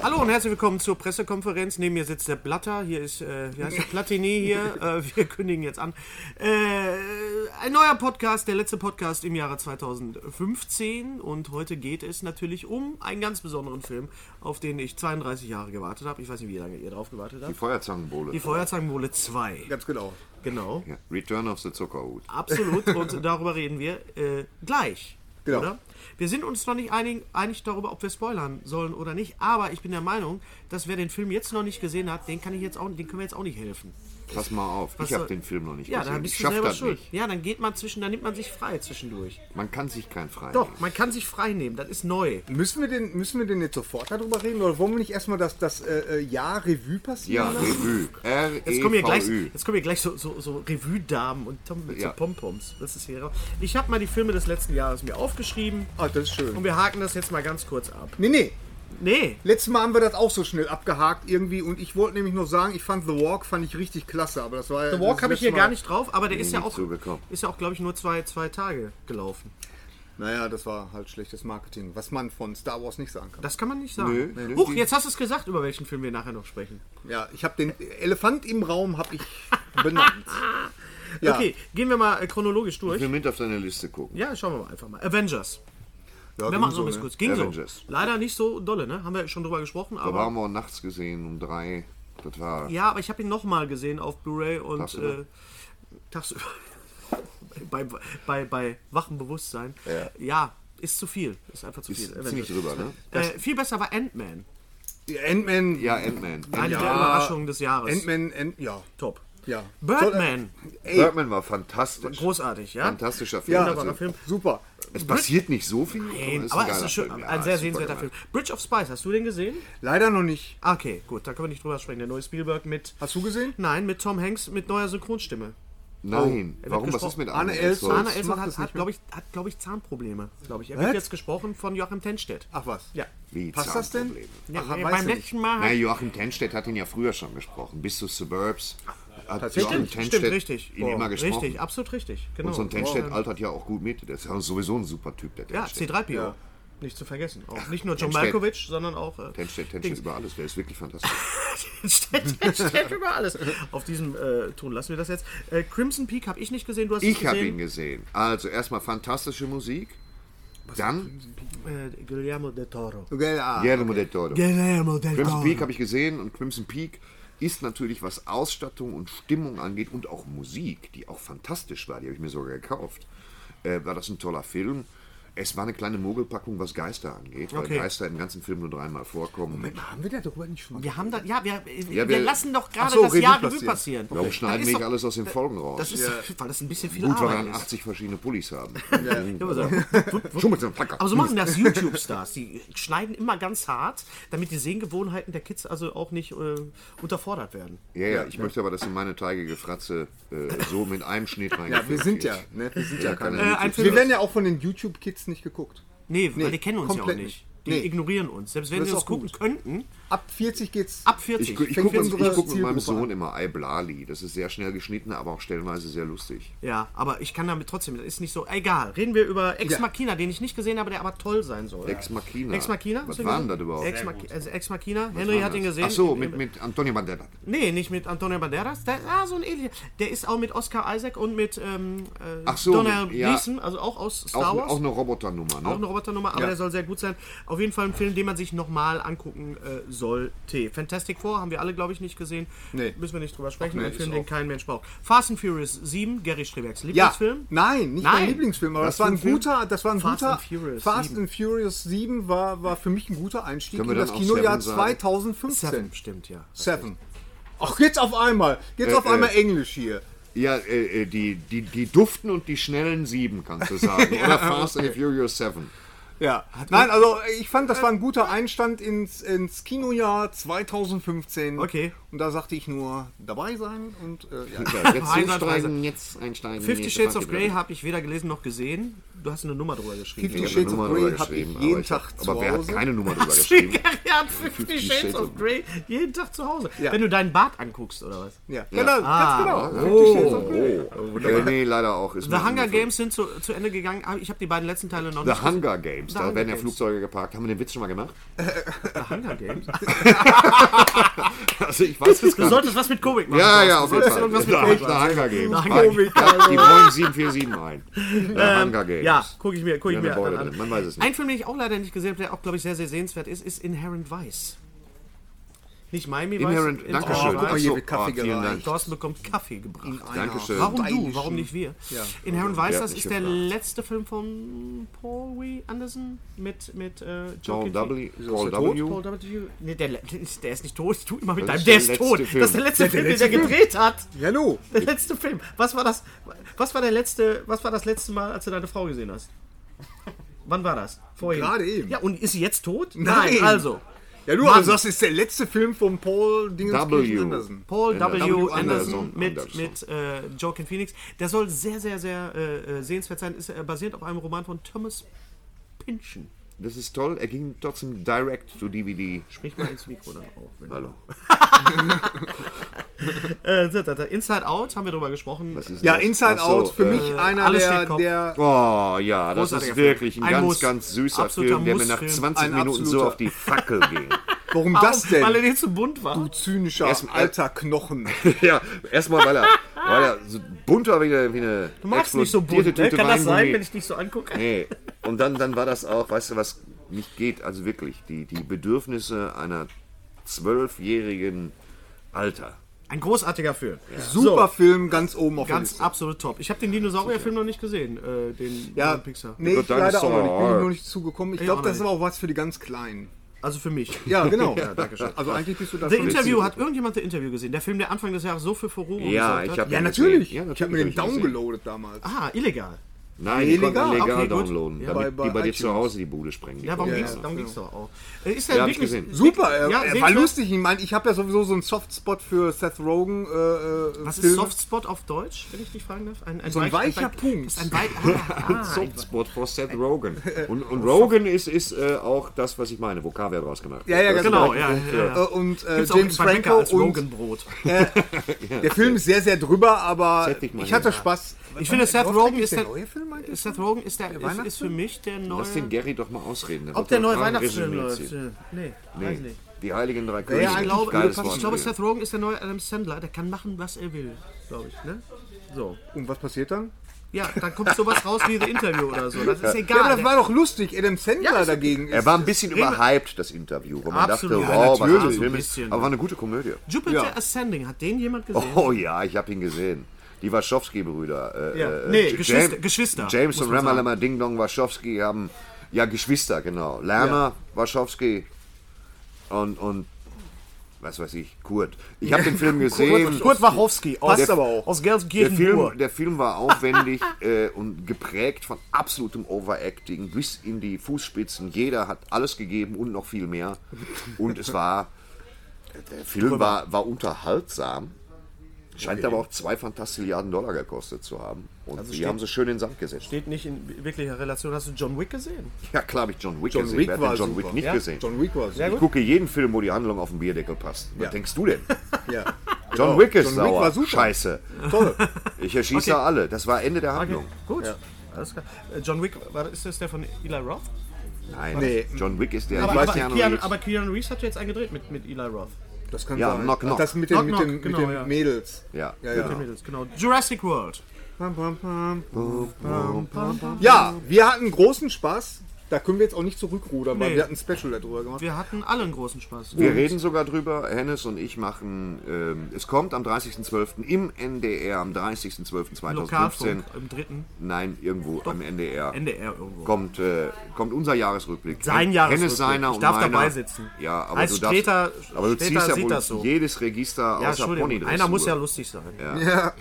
Hallo und herzlich willkommen zur Pressekonferenz. Neben mir sitzt der Blatter. Hier ist, äh, wie heißt der Platini hier. äh, wir kündigen jetzt an. Äh, ein neuer Podcast, der letzte Podcast im Jahre 2015. Und heute geht es natürlich um einen ganz besonderen Film, auf den ich 32 Jahre gewartet habe. Ich weiß nicht, wie lange ihr drauf gewartet habt. Die Feuerzangenbowle. Die Feuerzangenbowle 2. Ganz genau. Genau. Ja, Return of the Zuckerhut. Absolut. Und darüber reden wir äh, gleich. Genau. Oder? Wir sind uns noch nicht einig, einig darüber, ob wir spoilern sollen oder nicht. Aber ich bin der Meinung, dass wer den Film jetzt noch nicht gesehen hat, den kann ich jetzt auch, den können wir jetzt auch nicht helfen. Pass mal auf, ich habe den Film noch nicht Ja, gesehen. dann bist ich du selber das schuld. nicht. Ja, dann geht man zwischen, dann nimmt man sich frei zwischendurch. Man kann sich kein frei Doch, nehmen. man kann sich frei nehmen, das ist neu. Müssen wir, denn, müssen wir denn jetzt sofort darüber reden oder wollen wir nicht erstmal das, das äh, äh, Jahr Revue passieren Ja, lassen? Revue. R Jetzt kommen hier gleich, E jetzt kommen hier gleich so, so, so Revue-Damen und Tom mit Ja. so Pompoms. Das ist hier. Ich habe mal die Filme des letzten Jahres mir aufgeschrieben Ah, das ist schön. und wir haken das jetzt mal ganz kurz ab. Nee, nee. Nee, Letztes Mal haben wir das auch so schnell abgehakt irgendwie und ich wollte nämlich noch sagen, ich fand The Walk fand ich richtig klasse, aber das war ja The Walk habe ich hier gar nicht drauf, aber der ist ja auch, so bekommen. ist ja auch, glaube ich, nur zwei, zwei Tage gelaufen. Naja, das war halt schlechtes Marketing, was man von Star Wars nicht sagen kann. Das kann man nicht sagen. Nö, nö, Huch, jetzt hast du es gesagt, über welchen Film wir nachher noch sprechen. Ja, ich habe den Elefant im Raum habe ich benannt. Ja. Okay, gehen wir mal äh, chronologisch durch. Ich will mit auf deine Liste gucken. Ja, schauen wir mal einfach mal. Avengers. Ja, Wir machen so ein so, bisschen ne? kurz. Ging Avengers. so. Leider nicht so dolle, ne? Haben wir schon drüber gesprochen, Da aber. haben wir nachts gesehen um drei. Das war. Ja, aber ich habe ihn nochmal gesehen auf Blu-ray und Tagsüber. äh, tagsüber. bei, bei, bei wachem Bewusstsein. Ja. ist zu viel. Ist einfach zu Ist viel. ziemlich drüber, ne? Äh, viel besser war Ant-Man. Ant-Man. Ja, Ant-Man. Eine Ja. der Überraschungen des Jahres. Ant-Man, Ant ja. Top. Ja. Birdman. Birdman war fantastisch. Großartig, ja? Fantastischer Film. Ja, Wunderbarer Also, Film. Super. Es passiert nicht so viel. Nein, ist aber es ist schon Film. Ja, ein sehr ist super sehenswerter Film. Bridge of Spice, hast du den gesehen? Leider noch nicht. Okay, gut, da können wir nicht drüber sprechen. Der neue Spielberg mit. Hast du gesehen? Nein, mit Tom Hanks mit neuer Synchronstimme. Nein, wird warum? Was ist mit. Elsholz? Arne Elsholz macht hat, hat glaube ich, hat, glaub ich, Zahnprobleme. Glaube ich. Er Was? wird jetzt gesprochen von Joachim Tenstedt. Ach was. Ja. Wie Passt das denn? Ja Ach, beim letzten Mal. Na, Joachim Tenstedt hat ihn ja früher schon gesprochen. Bis zu Suburbs hat Joachim Stimmt, Tenstedt stimmt, richtig. ihn immer gesprochen. Richtig, absolut richtig. Genau. Und so ein Tenstedt altert ja auch gut mit. Der ist ja sowieso ein super Typ, der Ja, Tenstedt. C3PO. Ja. Nicht zu vergessen. Auch nicht nur John. Malkovich, sondern auch äh, Tenstedt, Tenstedt über alles. Der ist wirklich fantastisch. Tenstedt, Tenstedt über alles. Auf diesem äh, Ton lassen wir das jetzt. Äh, Crimson Peak habe ich nicht gesehen, du hast Ich habe gesehen. ihn gesehen. Also erstmal fantastische Musik. Dann Äh, Guillermo del Toro. Okay, Guillermo del Toro. Guillermo del Crimson Peak habe ich gesehen und Crimson Peak ist natürlich, was Ausstattung und Stimmung angeht und auch Musik, die auch fantastisch war, die habe ich mir sogar gekauft, äh, war das ein toller Film. Es war eine kleine Mogelpackung, was Geister angeht, weil Okay. Geister im ganzen Film nur dreimal vorkommen. Haben wir darüber nicht schon mal Wir haben da, ja, wir, Ja, wir, wir- lassen doch gerade so, das Revue Jahr Revue passieren. passieren. Warum Das schneiden wir nicht alles aus den Folgen raus? Das ist, weil das ein bisschen viel Gut, weil wir Arbeit dann ist. 80 verschiedene Pullis haben. Ja. Schon mit so einem Placker. Aber so machen das YouTube-Stars. Die schneiden immer ganz hart, damit die Sehgewohnheiten der Kids also auch nicht äh, unterfordert werden. Ja, ja, ich möchte aber, dass in meine teigige Fratze äh, so mit einem Schnitt rein. Ja, wir sind ja, ne? Wir sind ja, Ja, keine. Äh, Wir werden ja auch von den YouTube-Kids nicht geguckt. nee, weil Nee, die kennen uns ja auch nicht. Die Nee. ignorieren uns. Selbst wenn sie uns gucken gut. könnten, Ab 40 geht's. ab 40. Ich, ich gucke guck mit meinem Sohn an. immer Iblali. Das ist sehr schnell geschnitten, aber auch stellenweise sehr lustig. Ja, aber ich kann damit trotzdem, das ist nicht so. Egal. Reden wir über Ex Ja. Machina, den ich nicht gesehen habe, der aber toll sein soll. Ex Machina. Ex Machina? Was war denn das überhaupt? Ex, Mach also Ex Machina. Henry hat ihn gesehen. Ach so, mit, mit Antonio Banderas. Nee, nicht mit Antonio Banderas. Der, ah, so ein ähnlicher. Der ist auch mit Oscar Isaac und mit ähm, äh, Ach so, Donald ja. Gleason, also auch aus Star Auch, Wars. auch eine Roboternummer, ne? Auch eine Roboternummer, aber der soll sehr gut sein. Auf jeden Fall ein Film, den man sich nochmal angucken äh, sollte. Fantastic Four haben wir alle, glaube ich, nicht gesehen. Nee. Müssen wir nicht drüber sprechen. nee, ein Film, den kein Mensch braucht. Fast and Furious 7, Gary Strebecks Ja, Lieblingsfilm. nein, nicht Nein. mein Lieblingsfilm, aber Was das war für ein Film? guter, das war ein Fast guter and Furious Fast 7. and Furious 7 war, war für mich ein guter Einstieg Können in das Kinojahr Seven sagen? 2015. Seven, stimmt, ja. Seven. Ach, jetzt auf einmal. Jetzt auf äh, einmal Englisch hier. Ja, äh, äh, die, die, die duften und die schnellen Sieben, kannst du sagen. Oder Fast and the Furious 7. Ja. Nein, also ich fand, das war ein guter Einstand ins, ins Kinojahr 2015. Okay. Und da sagte ich nur, dabei sein und äh, ja. Jetzt einsteigen, jetzt einsteigen. Fifty Shades of Grey habe ich weder gelesen noch gesehen. Du hast eine Nummer drüber geschrieben. Fifty Shades of Grey habe ich jeden Tag hab- zu Aber wer hat Hause. keine Nummer drüber geschrieben? Gary hat 50 Shades of Grey jeden Tag zu Hause. Ja. Wenn du deinen Bart anguckst, oder was? Ja, genau, ganz Ah. genau. Fifty Shades of Grey. Äh, nee, leider auch. Ist The Hunger. Games sind zu, zu Ende gegangen. aber Ich habe die beiden letzten Teile noch The nicht Hunger Games, The da Hunger werden ja Games. Flugzeuge geparkt. Haben wir den Witz schon mal gemacht? The Hunger Games. Also ich weiß es Du gar nicht. solltest was mit Komik machen. Ja, ja, Du auf jeden solltest Fall. irgendwas mit Komik the machen. Hunger Games. The Hunger Komik, Ja, die Boeing 747 ein. The Hunger Games. Ja, gucke ich mir, guck ich mir an. drin, man weiß es nicht. Ein Film, den ich auch leider nicht gesehen habe, der auch, glaube ich, sehr, sehr sehenswert ist, ist Inherent Vice. Nicht Miami Vice. Inherent, in- danke Oh, schön. guck mal, hier Kaffee oh, vielen gereicht. Dank. Thorsten bekommt Kaffee gebracht. Dankeschön. Warum du, warum nicht wir? Ja. Inherent Vice, das ist der gefragt? letzte Film von Paul W. Anderson mit, mit äh, Paul Joaquin W. Ist Paul er? W. Paul W. Nee, der, der ist nicht tot. Ich tu immer mit Das deinem. ist Der der ist letzte tot. Film. Das ist der letzte Der Film, den der gedreht hat. Ja, nu. Der letzte Film. Was war das? Was war der letzte? Was war das letzte Mal, als du deine Frau gesehen hast? Wann war das? Vorhin. Gerade eben. Ja, und ist sie jetzt tot? Nein. also. Ja, du Mann. aber sagst, ist der letzte Film von Paul Dingenskirchen W. Anderson. Paul W. Anderson. Anderson, Anderson. mit, Anderson. mit äh, Joaquin Phoenix. Der soll sehr, sehr, sehr äh, äh, sehenswert sein. Ist äh, basiert auf einem Roman von Thomas Pynchon. Das ist toll. Er ging trotzdem direct to DVD. Sprich mal ins Mikro dann auf. wenn- Hallo. Äh. Inside Out haben wir drüber gesprochen. Was ist Ja, das? Inside so, Out, für äh, mich einer alles der, der Oh ja, das ist Film. wirklich ein, Ein ganz, Muss. ganz süßer Film, der mir nach Mussfilm. 20 Ein Minuten so auf die Fackel ging. Warum das denn? Weil er dir zu bunt war. du zynischer Erst- alter Knochen. ja, erstmal, weil er, weil er so bunt war wie eine, wie eine Du magst nicht so bunt, ne? Tüte Kann das sein, wenn ich dich so angucke? Nee. Und dann, dann war das auch, weißt du, was nicht geht, also wirklich, die, die Bedürfnisse einer zwölfjährigen Alter. Ein großartiger Film. Super Film, ganz oben auf der Ganz Liste. absolut top. Ich habe den Dinosaurierfilm noch nicht gesehen, äh, den Ja, Pixar. nee, ich leider auch noch nicht. Bin ich nicht zugekommen. Ich Ich glaube, das ist aber auch was für die ganz Kleinen. Also für mich. Ja, genau. Ja. Also eigentlich bist du da The Interview, hat irgendjemand The Interview gesehen? Der Film, der Anfang des Jahres so für Furore Ja, ich hat? habe Ja, natürlich. Ja, ich habe mir den downgeloadet damals. Ah, illegal. Nein, die konnten Illegal. legal Okay, downloaden, Ja. damit Bei- die bei bei dir zu. Hause die Bude sprengen. die Ja, warum Kollegen. ging's, darum ging's doch auch. Äh, Ist Ja, ich wirklich gesehen. Super, er, Ja, war lustig. Ich meine, ich habe ja sowieso so einen Softspot für Seth Rogen. Äh, äh, Was ist Filme. Softspot auf Deutsch, wenn ich dich fragen darf? Ein, ein So ein weich- weicher weich- Punkt. Das ist ein wei ah, ah, ein, Softspot for Seth Rogen. Und, und Rogen ist, ist äh, auch das, was ich meine, wo Kaviar draus gemacht wird. Ja, ja, genau, genau. ja, ja, ja. Äh, und äh, James bei Franco als und Rogenbrot. der Film ist sehr, sehr drüber, aber ich hatte. Spaß. Ich finde, Seth Rogen ist der der, neue Film eigentlich? Seth Rogen ist, der, ist, ist Weihnachtsfilm? für mich der neue... Lass den Gary doch mal ausreden. Ob der neue Weihnachtsfilm läuft? ziehen. Nee, weiß Nee. nicht. Die Heiligen drei Könige. ja, Ich glaube, ich glaube. Seth Rogen ist der neue Adam Sandler. Der kann machen, was er will, glaube ich. Ne? So. Und was passiert dann? Ja, dann kommt sowas raus wie The Interview oder so. Das ist egal. Ja, aber das Der- war doch lustig. Adam Sandler Ja, ist- dagegen ist. Er war ein bisschen überhyped, das Interview, wo man Absolut. dachte, Ja, wow, was natürlich. das für ein ist. bisschen. Aber war eine gute Komödie. Jupiter Ja. Ascending, hat den jemand gesehen? Oh ja, ich habe ihn gesehen. Die Wachowski-Brüder. Äh, Ja. äh, Nee, J- Geschwister- James, Geschwister, James und. Ramalama Ding Dong Wachowski haben, ja, Geschwister, genau. Lerner, Wachowski und, und, was weiß ich, Kurt. Ich habe den Film gesehen. Kurt Wachowski aus, Passt aber auch. aus Der Gelsenkirchen. Film, der Film war aufwendig äh, und geprägt von absolutem Overacting bis in die Fußspitzen. Jeder hat alles gegeben und noch viel mehr. Und es war, der Film war, war unterhaltsam. Scheint aber auch zwei Fantastilliarden Dollar gekostet zu haben. Und die steht- haben sie schön in den Sand gesetzt. Steht nicht in wirklicher Relation. Hast du John Wick gesehen? Ja, klar habe ich John Wick John gesehen. Wick Wer hat John super. Wick nicht Ja? gesehen? John Wick war so. Sehr ich gucke jeden Film, wo die Handlung auf den Bierdeckel passt. Was Ja. denkst du denn? Ja. John Genau. Wick ist John Wick sauer. war super. Scheiße. Toll. Ich erschieße Okay. alle. Das war Ende der Okay, Handlung. gut. Alles klar. Äh, John Wick, war, ist das der von Eli Roth? Nein, Nee. John Wick ist der. Aber, aber, Keanu Reeves. aber Keanu Reeves hat jetzt einen gedreht mit, mit Eli Roth. Das kann Ja, sein. Knock, Knock. Ach, Das mit den, Knock, mit Knock, den, genau, mit den ja. Mädels. ja. Ja, Ja. ja. Genau. Jurassic World. Ja, wir hatten großen Spaß. Da können wir jetzt auch nicht zurückrudern, weil Nee. wir hatten ein Special darüber gemacht. Wir hatten alle einen großen Spaß. Wir reden sogar drüber, Hennes und ich machen, ähm, es kommt am 30.12. im NDR, am 30.12.2015. Lokalfunk im dritten Nein, irgendwo am NDR. NDR irgendwo. Kommt, äh, kommt unser Jahresrückblick. Sein Hennes Jahresrückblick. seiner Ich und darf meiner. dabei sitzen. Ja, aber Heißt du darfst, Streter- aber du ziehst ja sieht wohl das so. jedes Register Ja, außer. Ponydressur. Einer muss ja lustig sein. Ja.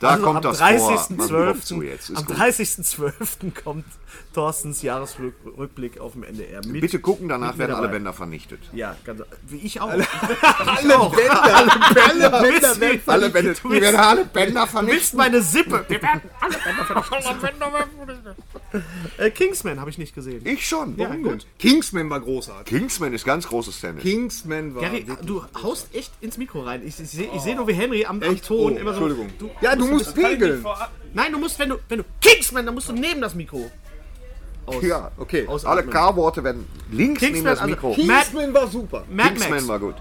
Da Also kommt am das vor. Man 30.12. kommt zu jetzt. Ist Am gut. 30.12. kommt Thorstens Jahresrückblick auf dem NDR. Mit, Bitte gucken, danach werden alle. Bänder vernichtet. Ja, ganz, wie ich auch. Alle Bänder, alle Bänder, Willst du- alle Bänder, Du willst- alle Bänder Du willst meine Sippe. Wir werden alle Bänder vernichten. äh, Kingsman habe ich nicht gesehen. Ich schon. Ja, Warum gut. Kingsman war großartig. Kingsman ist ganz großes Tennis. Kingsman war. Gary, du haust echt ins Mikro rein. Ich, ich sehe seh nur, wie Henry am, am? Ton Oh, immer so. Entschuldigung. ja, du musst pegeln. Nein, du musst, wenn du, wenn du Kingsman, dann musst du neben das Mikro. Aus, Ja, Okay. Alle. K-Worte werden links neben Kingsman, das Mikro. also- Kingsman war super. Mad Kingsman Max. war gut.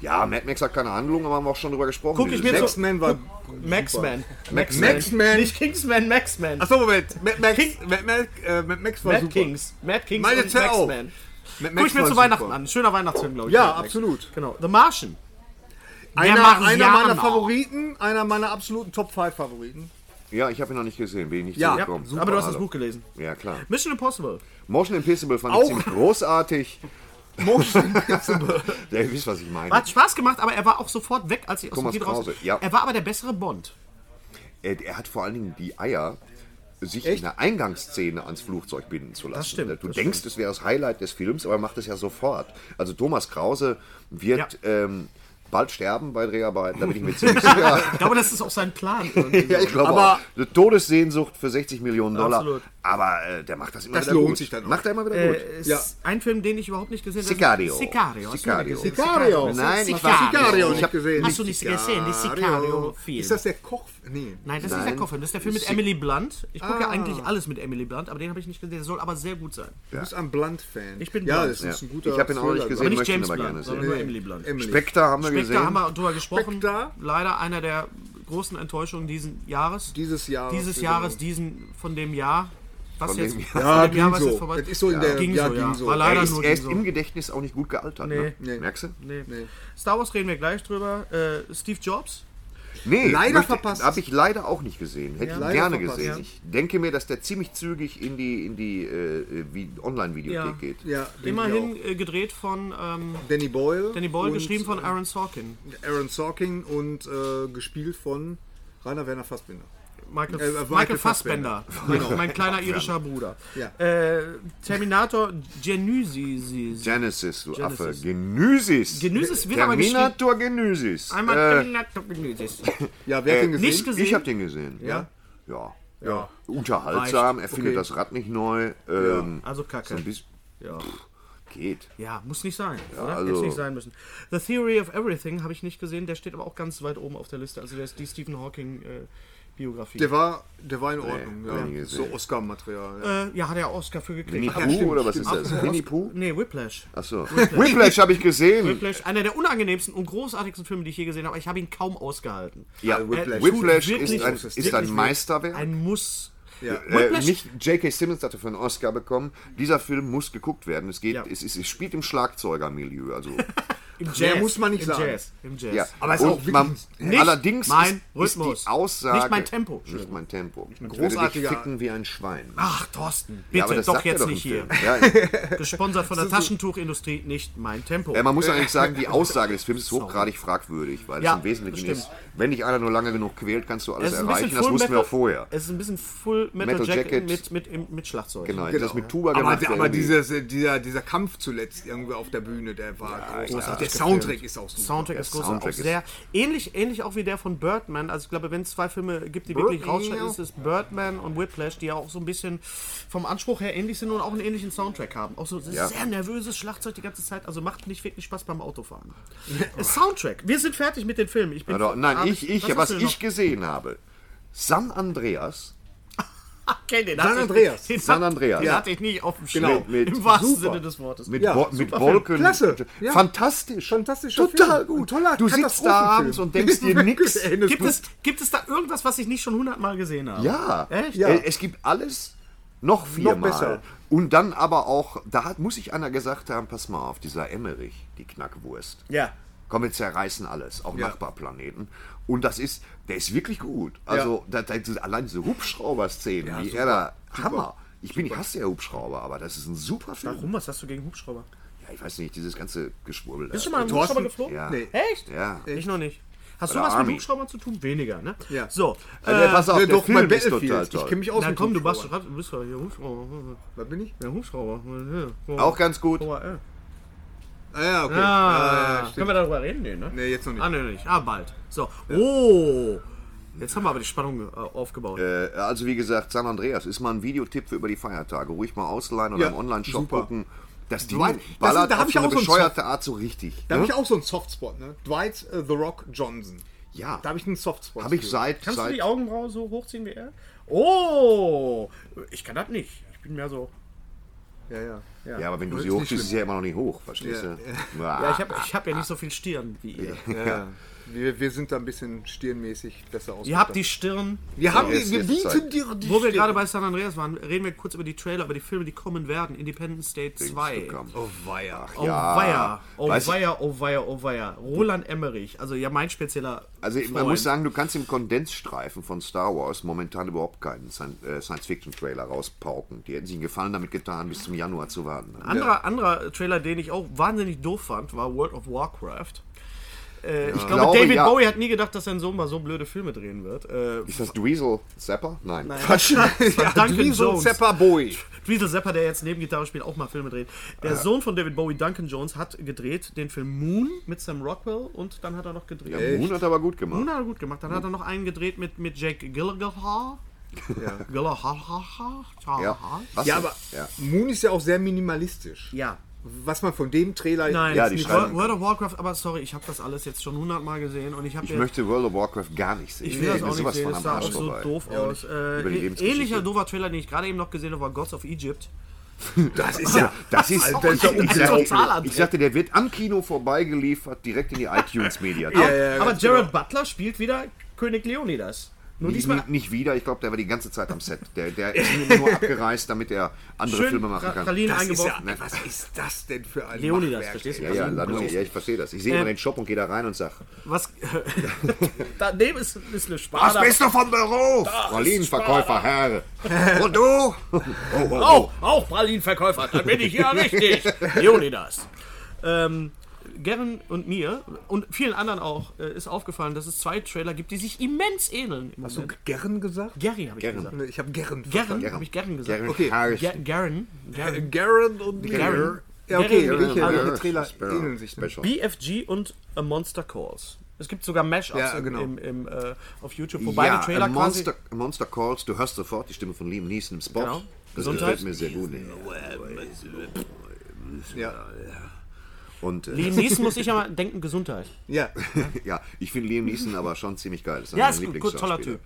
Ja, Mad Max hat keine Handlung, aber haben wir auch schon drüber gesprochen. Guck ich mir Sex- so- Maxman war. Maxman. Maxman. Maxman. Nicht Kingsman, Maxman. Achso, Moment. Mad Max, King- Mad, Max, äh, Mad Max war Mad super. Kings. Mad Kings Meine und. Maxman. Mad Guck Max ich mir zu Weihnachten super. an. Schöner Weihnachtsfilm, glaube ich. Ja, Mad Max. absolut. Genau. The Martian. Einer, einer meiner Favoriten, einer meiner absoluten Top 5 Favoriten. Ja, ich habe ihn noch nicht gesehen, bin ich nicht Ja, Ja, zugekommen. aber du hast das Hallo. Buch gelesen. Ja, klar. Mission Impossible. Motion Impossible fand Auch. ich ziemlich großartig. Motion Ja, ihr wisst, was ich meine. Hat Spaß gemacht, aber er war auch sofort weg, als ich aus Thomas dem Kino raus... Krause, ja. Er war aber der bessere Bond. Er, er hat vor allen Dingen die Eier, sich Echt? in der Eingangsszene ans Flugzeug binden zu lassen. stimmt, du das denkst, es wäre das Highlight des Films, aber er macht es ja sofort. Also Thomas Krause wird ähm, bald sterben bei Dreharbeiten, da bin ich mir ziemlich sicher. Ich glaube, das ist auch sein Plan. ja, ich glaube Aber- auch. Eine Todessehnsucht für 60 Millionen Dollar. Absolut. Aber äh, der macht das immer Das wieder lohnt gut. sich dann auch. Macht er immer wieder Äh, gut. Ja. ein Film, den ich überhaupt nicht gesehen habe. Sicario. Sicario. Sicario. Sicario. Nein, ich Sicario. Sicario Ich nicht hab- gesehen. Hast du nicht gesehen? Die Sicario-Film. Ist das der Koch? Nee. Nein, das ist der Koffer. Das ist der Film mit Emily Blunt. Ich gucke ja eigentlich alles mit Emily Blunt, aber den habe ich nicht gesehen. Der soll aber sehr gut sein. Du bist ein Blunt-Fan. Ich bin Ja, Blunt. das ist Ja. ein guter Ich hab ihn auch nicht gesehen. Aber nicht möchte ihn James aber Blunt, gerne sehen. nur Emily Blunt. Emily. Spectre haben wir Spectre gesehen. haben wir drüber gesprochen. Spectre. Leider einer der großen Enttäuschungen diesen Jahres. Dieses Jahres. Dieses genau. Jahres, diesen von dem Jahr. Was Von jetzt? dem von Ja, dem Jahr, was so. jetzt vorbei Das ist so in der- ging ja, so, ja. so. War Er leider ist, nur er ist ging im so. Gedächtnis auch nicht gut gealtert. Nee. Ne? Nee. Merkst du? Nee. Nee. Star Wars reden wir gleich drüber. Äh, Steve Jobs. Nee, Leider verpasst. Habe ich leider auch nicht gesehen. Hätte ich Leider gerne verpasst, gesehen. ja. Ich denke mir, dass der ziemlich zügig in die, in die äh, wie- Online-Videothek Ja. geht. Ja, Immerhin ich äh, gedreht von ähm. Danny Boyle. Danny Boyle, geschrieben von äh, Aaron Sorkin. Aaron Sorkin und äh, gespielt von Rainer Werner Fassbinder. Michael, Äh, Michael, Michael Fassbender. Mein, mein kleiner irischer Bruder. Ja. Äh, Terminator Genesis. Genesis, du Genesis. Affe. Genesis. Genesis wird aber Terminator Genesis. Einmal äh, Terminator Genesis. Ja, wer hat den gesehen? Nicht gesehen. ich habe den gesehen. Ja? Ja. Ja. Unterhaltsam, er findet Okay. das Rad nicht neu. Ähm, Also so kacke. ein bisschen Ja. geht. ja, muss nicht sein. oder? also- Hätte nicht sein müssen. The Theory of Everything habe ich nicht gesehen. Der steht aber auch ganz weit oben auf der Liste. Also der ist die Stephen Hawking äh, Biografie. Der war, der war in Ordnung. nie ja. So. Oscar-Material. Ja. äh, ja, hat er Oscar für gekriegt. Winnie Pooh oder was ist das? Winnie Pooh? Nee, Whiplash. Achso. Whiplash habe ich gesehen. Whiplash, einer der unangenehmsten und großartigsten Filme, die ich je gesehen habe. aber Ich habe ihn kaum ausgehalten. Ja, Whiplash. Er Whiplash tut ist ein, ist ein Meisterwerk. Ein Muss. Ja. Äh, Whiplash- nicht J.K. Simmons hatte für einen Oscar bekommen. Dieser Film muss geguckt werden. Es geht, Ja. es, ist, es spielt im Schlagzeugermilieu. Also Im Jazz. Mehr muss man nicht Im sagen. Jazz. Im Jazz. ja, Aber es ist auch man, nicht allerdings mein ist, ist Rhythmus. die Aussage Nicht mein Tempo. Nicht mein Tempo. Ich großartiger- ficken wie ein Schwein. Ach, Thorsten, Ja, bitte das doch jetzt im nicht hier. Ja, Gesponsert von der Taschentuchindustrie, nicht mein Tempo. Ja, man muss eigentlich sagen, die Aussage des Films ist hochgradig fragwürdig, weil Ja, es im Wesentlichen ist, wenn dich einer nur lange genug quält, kannst du alles es ist ein erreichen. Das wussten wir auch vorher. Es ist ein bisschen Full Metal, Jacket, mit, mit, mit, Schlagzeug. Genau, hätte das mit Tuba gemacht. aber dieser, dieser Kampf zuletzt irgendwie auf der Bühne, der war großartig. Der Soundtrack gefilmt. ist auch super. Soundtrack ist groß, Soundtrack auch ist- sehr ähnlich, ähnlich auch wie der von Birdman. Also ich glaube, wenn es zwei Filme gibt, die wirklich Birdman, raussteigen, ist es Birdman und Whiplash, die ja auch so ein bisschen vom Anspruch her ähnlich sind und auch einen ähnlichen Soundtrack haben. Auch so Ja. sehr nervöses Schlagzeug die ganze Zeit. Also macht nicht wirklich Spaß beim Autofahren. Soundtrack. Wir sind fertig mit den Filmen. Ich bin Also, nein, ich, ich, was was ich gesehen habe. San Andreas noch? Kenn den, San ich- Andreas. Den, San Andreas. Den Ja. hatte ich nicht auf dem Genau. Schirm. Mit- Im wahrsten super. Sinne des Wortes. mit, Ja, Wo mit super Wolken. Klasse. Ja. Fantastisch. Fantastischer Total Film. gut. Toller du sitzt da abends und denkst dir nix. Das Gibt es, gibt es da irgendwas, was ich nicht schon hundertmal gesehen habe? Ja. Echt? Ja. Es gibt alles noch viermal. besser. Und dann aber auch, da hat, muss ich einer gesagt haben, pass mal auf, dieser Emmerich, die Knackwurst. Ja. Komm, wir zerreißen alles, auch Ja. Nachbarplaneten. Und das ist, der ist wirklich gut. Also, da, da, allein diese Hubschrauber-Szenen, wie er da, Hammer. Ich bin, ich hasse ja Hubschrauber, aber das ist ein super Film. Warum? Was hast du gegen Hubschrauber? Ja, ich weiß nicht, dieses ganze Geschwurbel. Bist du mal Thorsten? Hubschrauber geflogen? Ja. Nee. Echt? Ja. Ich noch nicht. Hast Bei du was Army. mit Hubschraubern zu tun? Weniger, ne? Ja. So. Also, Äh, pass auf, Ja, der doch, Film mein ist total toll. Ich kenne mich aus na mit komm, du bist, du bist doch hier Hubschrauber. Was bin ich? Ja, Hubschrauber. Ja. Auch ganz gut. Ah, ja, okay. Ah, ja, können wir darüber reden? Nee, ne? Nee, jetzt noch nicht. Ah, nee, nicht. Ah, bald. So. Oh. Jetzt haben wir aber die Spannung äh, aufgebaut. Äh, also wie gesagt, San Andreas ist mal ein Videotipp für über die Feiertage. Ruhig mal ausleihen oder Ja, im Online-Shop gucken. Das Ding Dwight, das- ballert da hab auf so eine bescheuerte Art so richtig. Da ne? habe ich auch so einen Softspot, ne? Dwight äh, The Rock Johnson. Ja. Da habe ich einen Softspot. Habe ich seit, Kannst du seit die Augenbraue so hochziehen wie er? Oh. Ich kann das nicht. Ich bin mehr so. Ja, ja. Ja, aber wenn du Ist sie hochziehst, ist sie ja immer noch nicht hoch, verstehst du? Ja, ich habe ich hab ja nicht so viel Stirn wie ihr. Ja. ja. Wir, wir sind da ein bisschen stirnmäßig besser aus. Ihr habt die Stirn. wir haben die, wir bieten dir die Wo wir Stirn. gerade bei San Andreas waren, reden wir kurz über die Trailer, über die Filme, die kommen werden. Independence Day 2. Oh, weia. Oh Ja. weia, oh Weißt du- weia, oh weia, oh weia. Roland Emmerich, also ja mein spezieller Also man Freund. muss sagen, du kannst im Kondensstreifen von Star Wars momentan überhaupt keinen äh, Science-Fiction-Trailer rauspauken. Die hätten sich einen Gefallen damit getan, bis zum Januar zu warten. Anderer, anderer Trailer, den ich auch wahnsinnig doof fand, war World of Warcraft. Äh, ich glaube, glaube, David ja. Bowie hat nie gedacht, dass sein Sohn mal so blöde Filme drehen wird. Äh, Ist das Dweezil Zapper? Nein. Quatsch. ja, Dweezil. Zappa Boy. Dweezil Zapper, der jetzt neben Gitarre spielt, auch mal Filme dreht. Der Sohn von David Bowie, Duncan Jones, hat gedreht den Film Moon mit Sam Rockwell und dann hat er noch gedreht. Ja, Moon hat aber gut gemacht. Moon hat er gut gemacht. Dann hat er noch einen gedreht mit, mit Jake Gyllenhaal. Ja. Ja, denn? aber Ja. Moon ist ja auch sehr minimalistisch. Ja. Was man von dem Trailer Nein, Ja, die nicht. schreiben- World of Warcraft, aber sorry, ich habe das alles jetzt schon hundertmal gesehen und ich habe Ich möchte World of Warcraft gar nicht sehen. Ich will das auch nicht sehen, das sah auch so doof aus. Äh, ähnlicher doofer Trailer, den ich gerade eben noch gesehen habe, war Gods of Egypt. Das ist ja. Das ist, Alter, ist ja ich, unglaublich. sagte, ich sagte, der wird am Kino vorbeigeliefert, direkt in die iTunes-Mediathek. Ja, ja, aber Jared Butler spielt wieder König Leonidas. Nur Nicht, diesmal nicht, wieder, ich glaube, der war die ganze Zeit am Set. Der, der ist nur abgereist, damit er andere schön Filme machen kann. Pralinen Das ist eingebaut. ja, was ist das denn für ein Leonidas, Machwerk, verstehst du? ja, ja, ja, ich verstehe das. Ich sehe Ähm, immer den Shop und gehe da rein und sage, Was? Daneben ist, ist eine Sparta. was bist du vom Beruf? Pralinenverkäufer, Herr. Und du? Oh, oh, oh. Auch, auch Pralinenverkäufer, dann bin ich ja richtig. Leonidas. Ähm, Garen und mir und vielen anderen auch äh, ist aufgefallen, dass es zwei Trailer gibt, die sich immens ähneln. Im Hast du Moment. gern gesagt? Gary habe ich Garen. gesagt. Nee, Ich habe gern. Garen, Garen. habe ich Garen gesagt. Garen Okay. Garen. Garen. Garen und Garen. Ja, okay. Garen. Welche, Trailer ähneln sich denn? Special. BFG und A Monster Calls. Es gibt sogar Mashups Ja, im- genau. im, im, äh, auf YouTube, wobei ja, Trailer a quasi... Monster, a Monster Calls, du hörst sofort die Stimme von Liam Neeson im Spot. Genau. Das Gesundheit. gefällt mir sehr gut. Ja. Und äh, Liam Neeson muss ich ja mal denken, Gesundheit. ja. ja, ich finde Liam Neeson aber schon ziemlich geil. Das Ja, mein ist gut, gut, toller. Typ.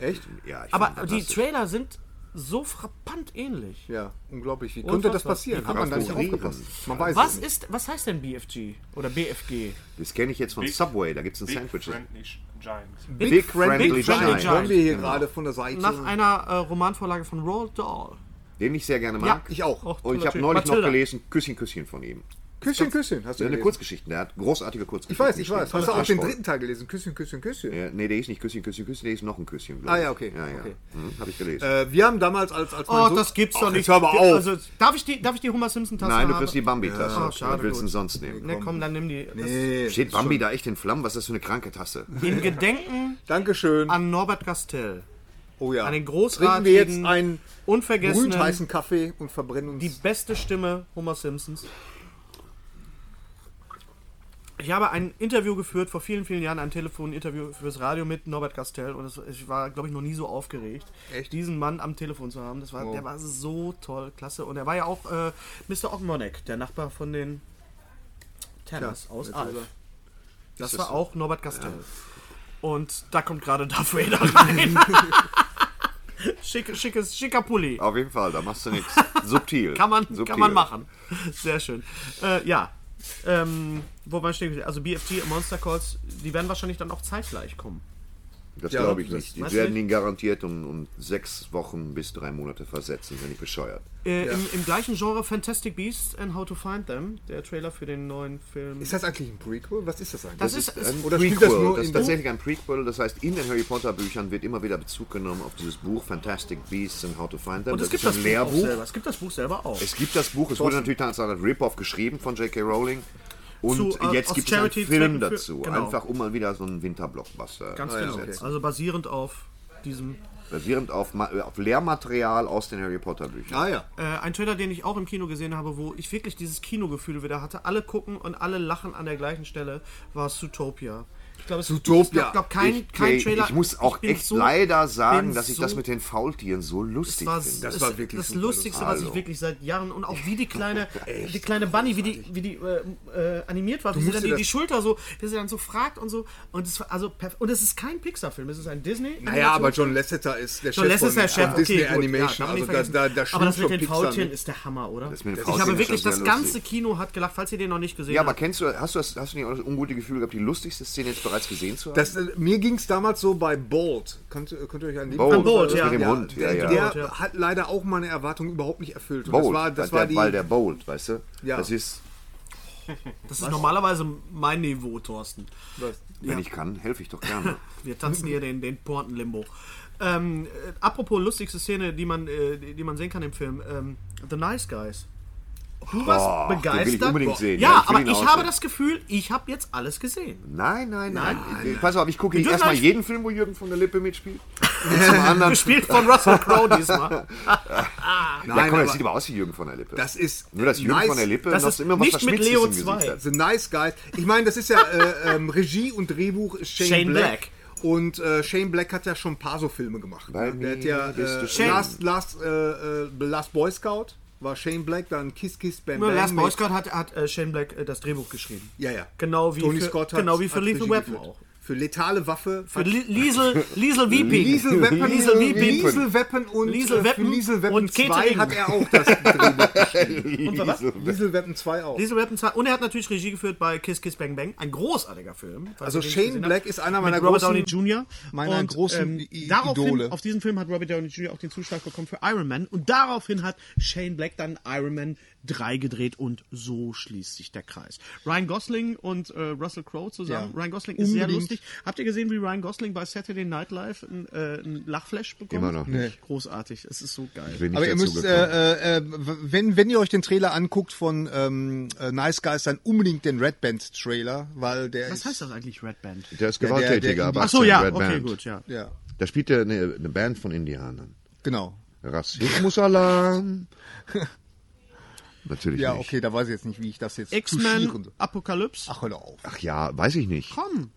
Echt? Ja, ich Aber die. Trailer sind so frappant ähnlich. Ja, unglaublich. Wie konnte das passieren? Hat man da nicht aufgepasst? Man weiß Was es nicht. ist, was heißt denn BFG oder BFG? Das kenne ich jetzt von Subway, da gibt es ein Big Sandwich. Friendly Giant. Big, Friendly, Big Friendly Giant. Giant. Hören wir hier gerade von der Seite. Nach einer äh, Romanvorlage von Roald Dahl. Den ich sehr gerne Ja, mag. ich auch. Och, Und ich habe neulich Matilda. noch gelesen, Küsschen, Küsschen von ihm. Küsschen, Küsschen. Hast du Eine gelesen? Kurzgeschichte, der hat großartige Ich Kurzgeschichten. weiß, ich weiß. Hast du auch den dritten Teil gelesen? Küsschen, Küsschen, Küsschen. Ja, nee, der ist nicht Küsschen, Küsschen, Küsschen, der ist noch ein Küsschen. Ah, ich. ja, okay, Ja, ja. okay. Hm, habe ich gelesen. Äh, wir haben damals als, als Oh, Sohn- das gibt's doch nicht. Aber auf. Also, darf ich die, darf ich die Homer Simpson Tasse Nein, du kriegst die Bambi-Tasse. Ah, schade, Was willst du sonst nehmen? Ne, komm, dann nimm die. Das nee. Steht Bambi da echt in Flammen? Was ist das für eine kranke Tasse? In Gedenken Dankeschön. an Norbert Castell. Oh ja. An den Trinken wir jetzt großartigen, einen unvergessenen, brühend Kaffee und verbrennen uns. die beste Stimme Homer Simpsons. Ich habe ein Interview geführt, vor vielen, vielen Jahren, ein Telefoninterview fürs Radio mit Norbert Castell und es, ich war, glaube ich, noch nie so aufgeregt, Echt? diesen Mann am Telefon zu haben. Das war, Oh. Der war so toll, klasse. Und er war ja auch äh, Mr. Ogmonek, der Nachbar von den Tanners Ja, aus er- Das Ist war das auch Norbert Castell. Und da kommt gerade Darth Vader rein. Schick, schickes, schicker Pulli. Auf jeden Fall, da machst du nichts. Subtil. Kann man, Subtil. kann man machen. Sehr schön. Äh, ja. Ähm, wo man steht, also BFG und Monster Calls, die werden wahrscheinlich dann auch zeitgleich kommen. Das Ja, glaube ich das- nicht. Die werden ihn garantiert um, um sechs Wochen bis drei Monate versetzen, wenn nicht bescheuert. Äh, im, Im gleichen Genre Fantastic Beasts and How to Find Them, der Trailer für den neuen Film. Ist das eigentlich ein Prequel? Was ist das eigentlich? Das ist- ein oder spielt Prequel. das nur das in ist tatsächlich ein Prequel. Das heißt, in den Harry Potter Büchern wird immer wieder Bezug genommen auf dieses Buch Fantastic Beasts and How to Find Them. und es das gibt das Buch Lehrbuch. selber. Es gibt das Buch selber auch. Es gibt das Buch, es wurde natürlich dann als Rip-Off geschrieben von J.K. Rowling. Und Zu, äh, jetzt gibt es einen Film für- dazu. genau. Einfach um mal wieder so einen Winterblockbuster Ganz zu genau. setzen. Also basierend auf diesem. Basierend auf, auf Lehrmaterial aus den Harry Potter Büchern. ah ja. Äh, ein Trailer, den ich auch im Kino gesehen habe, wo ich wirklich dieses Kinogefühl wieder hatte. Alle gucken und alle lachen an der gleichen Stelle, war Zootopia. Ich glaube, es Zootopia. Ich glaube, kein, ich, kein ich, Trailer. ich muss auch bin echt so- leider sagen, dass ich so- das mit den Faultieren so lustig war, finde. Das das, war wirklich das Lustigste, was ich Also. wirklich seit Jahren und auch wie die kleine, die kleine Bunny, wie die, wie die äh, äh, animiert war, wie sie dann die, die Schulter so, wie sie dann so fragt und so. Und es war also perf- und es ist kein Pixar-Film, es ist ein Disney. Naja, aber John Lasseter ist der John Chef Lasseter von, ist der Chef, von Disney okay, gut, ja, Animation. man also da, da, da aber das mit den Faultieren ist der Hammer, oder? Ich habe wirklich das ganze. Kino hat gelacht, falls ihr den noch nicht gesehen Ja, aber habt. kennst du, hast du, das, hast du nicht auch das ungute Gefühl gehabt, die lustigste Szene jetzt bereits gesehen zu haben? Das, äh, mir ging es damals so bei Bolt. Könnt, ihr- könnt ihr euch an den Bolt, Bolt, ja. mit dem Hund. Ja, der, ja. der Bolt, ja. hat leider auch meine Erwartungen überhaupt nicht erfüllt. Und Bold, das war, das weil, war der, weil die, der Bold, weißt du? Ja. Das ist, Das ist normalerweise mein Niveau, Thorsten. wenn ich kann, helfe ich doch gerne. Wir tanzen hier den, den Pointen-Limbo. Ähm, äh, apropos lustigste Szene, die man, äh, die, die man sehen kann im Film. Ähm, The Nice Guys. Du warst Boah, den will ich begeistert. unbedingt sehen. Ja, Ja, ich aber ich habe das Gefühl, ich habe jetzt alles gesehen. Nein, nein, nein. Pass auf, ich gucke erstmal jeden Film, wo Jürgen von der Lippe mitspielt. Zum anderen. Gespielt von Russell Crowe diesmal. ja, Nein, komm, das sieht aber aus wie Jürgen von der Lippe. das ist Nur, dass Jürgen nice. von der Lippe Das ist immer was nicht mit Leo im Gesicht 2. hat. The Nice Guys. Ich meine, das ist ja äh, ähm, Regie und Drehbuch ist Shane, Shane Black. Black. Und äh, Shane Black hat ja schon ein paar so Filme gemacht. Ne? Der hat ja äh, Shane. Last, Last, äh, äh, Last Boy Scout war Shane Black, dann Kiss Kiss Bam Bam. Last Boy Scout hat, hat äh, Shane Black äh, das Drehbuch geschrieben. Ja, ja. Genau wie Tony für, Scott hat, genau wie für Lethal Weapon geführt. auch. Für letale Waffe. Für Li Liesel, Liesel Weeping. Liesel Weapon, Liesel Weeping. Liesel Weapon und Liesel äh, Weapon für Liesel Weapon und 2 Catering. hat er auch das Drehbuch geschrieben. Und was? Liesel Weapon 2 auch. Liesel Weapon 2. Und er hat natürlich Regie geführt bei Kiss Kiss Bang Bang. Ein großartiger Film. Also Shane Black ist einer Mit meiner Robert großen- Downey Jr. meiner und, großen ähm, I- daraufhin, Idole. Auf diesen Film hat Robert Downey Jr. auch den Zuschlag bekommen für Iron Man. Und daraufhin hat Shane Black dann Iron Man 3 gedreht und so schließt sich der Kreis. Ryan Gosling und äh, Russell Crowe zusammen. Ja. Ryan Gosling ist sehr Unbedingt. lustig. Habt ihr gesehen, wie Ryan Gosling bei Saturday Night Live ein, äh, ein Lachflash bekommt? Immer noch nicht. Großartig. Es ist so geil. Aber ihr müsst, gekommen. äh, äh, wenn, wenn ihr euch den Trailer anguckt von ähm, äh, Nice Guys, dann unbedingt den Red Band Trailer, weil der Was ist, heißt das eigentlich, Red Band? der ist gewalttätiger, aber Ach so, ja. Red Okay, Band. gut, ja. ja, Da spielt er eine, eine Band von Indianern. genau. Rassismusalarm. Natürlich Ja, nicht. okay, da weiß ich jetzt nicht, wie ich das jetzt X-Men. Apokalypse. Ach, hör doch auf. Ach ja, weiß ich nicht. Komm.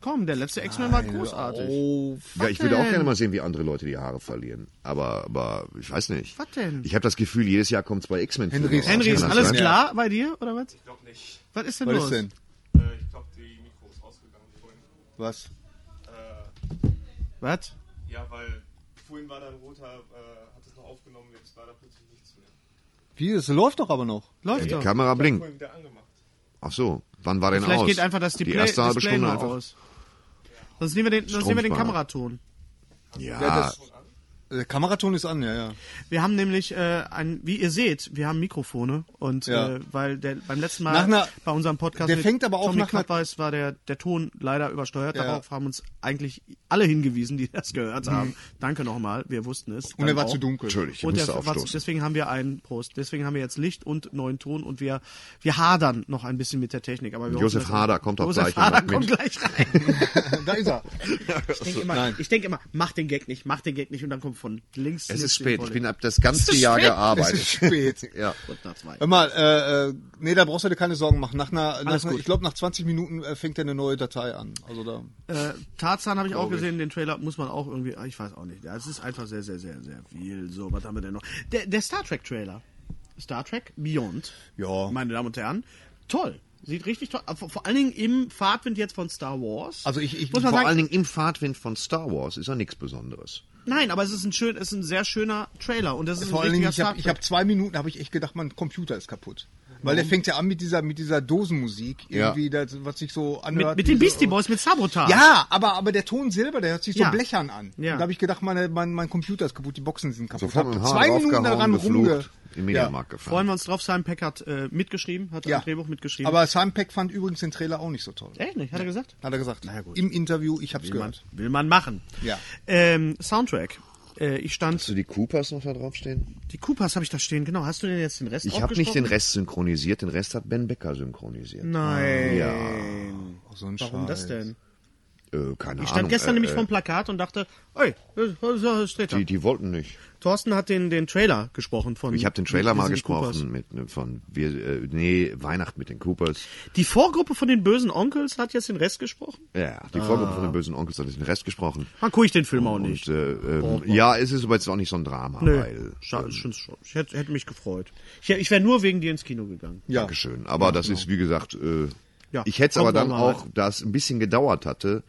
Komm, der letzte X-Men war großartig. Oh, Ja, ich würde auch gerne mal sehen, wie andere Leute die Haare verlieren. Aber, aber ich weiß nicht. Was denn? Ich habe das Gefühl, jedes Jahr kommen zwei X-Men. Henry. Henry, ist alles sein? klar bei dir, oder was? Ich glaube nicht. Was ist denn was los? ist denn? Äh, ich glaube, die Mikro ist ausgegangen vorhin. Was? Äh, Was? ja, weil vorhin war da ein roter, äh, hat es noch aufgenommen, jetzt war da plötzlich. Wie, es läuft doch aber noch. Läuft Die doch. Kamera blinkt. Ach so, wann war denn Vielleicht aus? geht einfach das die Display, erste halbe Display Stunde einfach. aus. Sonst nehmen wir den, sonst nehmen wir den. Kameraton. Ja, das- Der Kameraton ist an, ja, ja. Wir haben nämlich äh, ein, wie ihr seht, wir haben Mikrofone und Ja. äh, weil der beim letzten Mal einer- bei unserem Podcast der fängt aber auch Tommy nach einer- Klappweis war der der Ton leider übersteuert. Ja. Darauf haben uns eigentlich alle hingewiesen, die das gehört haben. Danke nochmal, wir wussten es. Mhm. Und er war auch. zu dunkel. Entschuldigung, ich Und der, war, deswegen haben wir einen Prost. Deswegen haben wir jetzt Licht und neuen Ton und wir wir hadern noch ein bisschen mit der Technik. Aber wir Josef hoffen, Hader kommt auch Josef gleich und Hader kommt mit. gleich rein. da ist er. Ich denke immer, ich denk immer, mach den Gag nicht, mach den Gag nicht und dann kommt von links. Es ist spät. Ich bin ab das ganze Jahr Es gearbeitet. ist spät. Ja. Kurz nach zwei. Hör mal, äh, äh, nee, da brauchst du dir keine Sorgen machen. Nach einer, nach einer ich glaube, nach 20 Minuten äh, fängt er eine neue Datei an. Also da. Äh, Tarzan habe ich auch gesehen, den Trailer muss man auch irgendwie, ah, ich weiß auch nicht. Es ist einfach sehr, sehr, sehr, sehr viel. So, was haben wir denn noch? Der, der Star Trek Trailer. Star Trek Beyond. Ja. Meine Damen und Herren. Toll. Sieht richtig toll. Vor, vor allen Dingen im Fahrtwind jetzt von Star Wars. Also ich, ich muss Vor sagen, allen Dingen im Fahrtwind von Star Wars ist ja nichts Besonderes. Nein, aber es ist ein schön, es ist ein sehr schöner Trailer und das ist vor ein allen Dingen, richtiger ich habe hab zwei Minuten, habe ich echt gedacht, mein Computer ist kaputt. Weil der fängt ja an mit dieser, mit dieser Dosenmusik, Ja. irgendwie, das, was sich so anhört. mit, mit den Beastie Boys, mit Sabotage. Ja, aber, aber der Ton selber, der hört sich so Ja. blechern an. Ja. Und da habe ich gedacht, meine, mein, mein Computer ist kaputt, die Boxen sind kaputt. Sofort Hab zwei Minuten daran rumge... im Mediamarkt gefahren. Freuen wir uns drauf. Simon Peck hat äh, mitgeschrieben, hat Ja. ein Drehbuch mitgeschrieben. Aber Simon Peck fand übrigens den Trailer auch nicht so toll. Echt nicht, hat er gesagt? Hat er gesagt. Na gut. Im Interview, ich hab's Will man, gehört. will man machen. Ja. Ähm, Soundtrack. Äh, ich stand, Hast du die Coopers noch da draufstehen? die Coopers habe ich da stehen, genau. Hast du denn jetzt den Rest Ich habe nicht den? Rest synchronisiert, den Rest hat Ben Becker synchronisiert. Nein. Ja, Oh, so ein Warum das Scheiß. denn? äh, keine Ich stand Ahnung. gestern äh, nämlich äh, vom Plakat und dachte, ey, das ist Streter. Die, die wollten nicht. Thorsten hat den, den Trailer gesprochen von. Ich habe den Trailer mal Coopers. gesprochen mit ne, von wir äh, nee Weihnachten mit den Coopers. Die Vorgruppe von den bösen Onkels hat jetzt den Rest gesprochen? Ja, die Vorgruppe von den bösen Onkels hat den Rest gesprochen. Dann gucke ich den Film auch nicht. Und äh, ähm, ja, es ist aber jetzt auch nicht so ein Drama, Nö, weil find's schon. ich hätte, hätte mich gefreut. Ich, ich wäre nur wegen dir ins Kino gegangen. Ja. Dankeschön. Aber das ist, wie gesagt, äh, Ja, ich hätte es aber dann mal auch, da es ein bisschen gedauert hatte,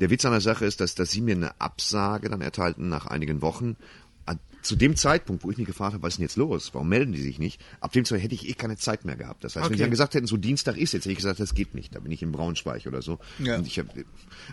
der Witz an der Sache ist, dass, dass sie mir eine Absage dann erteilten nach einigen Wochen. Zu dem Zeitpunkt, wo ich mich gefragt habe, was ist denn jetzt los? Warum melden die sich nicht? Ab dem Zeitpunkt hätte ich eh keine Zeit mehr gehabt. Das heißt, wenn Okay. sie dann gesagt hätten, so Dienstag ist jetzt, hätte ich gesagt, das geht nicht. Da bin ich in Braunschweig oder so. Ja. Und ich hab,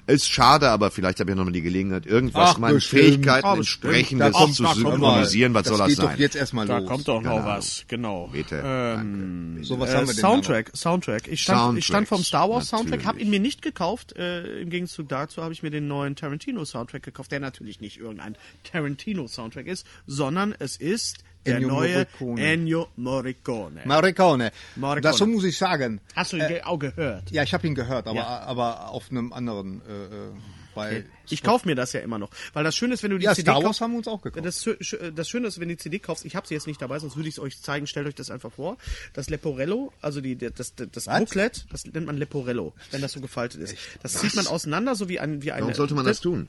ist schade, aber vielleicht habe ich nochmal die Gelegenheit, irgendwas Ach, meinen bestimmt. Fähigkeiten Ah, bestimmt. entsprechendes Da kommt- zu da synchronisieren. Was das soll das geht sein? doch jetzt erstmal Da los. kommt doch noch Genau. was, genau. Bitte. Ähm, So, was äh, haben wir denn Soundtrack, Soundtrack. Ich stand, ich stand vom Star Wars Soundtrack, habe natürlich. ihn mir nicht gekauft. Äh, Im Gegenzug dazu habe ich mir den neuen Tarantino Soundtrack gekauft, der natürlich nicht irgendein Tarantino Soundtrack ist, sondern es ist der Ennio neue Morricone. Ennio Morricone. Maricone. Morricone. Dazu muss ich sagen, Hast du ihn ge- auch gehört? ja, ich habe ihn gehört, aber, Ja. aber auf einem anderen, äh, bei... Ich kaufe mir das ja immer noch, weil das Schöne ist, wenn du die Ja, CD Star Wars kaufst. haben wir uns auch gekauft. Das, das Schöne ist, wenn du die CD kaufst, ich habe sie jetzt nicht dabei, sonst würde ich es euch zeigen. Stellt euch das einfach vor. Das Leporello, also die, das, das, das Was? Booklet, das nennt man Leporello, wenn das so gefaltet ist. Das zieht man auseinander, so wie ein wie eine. Warum sollte man das tun?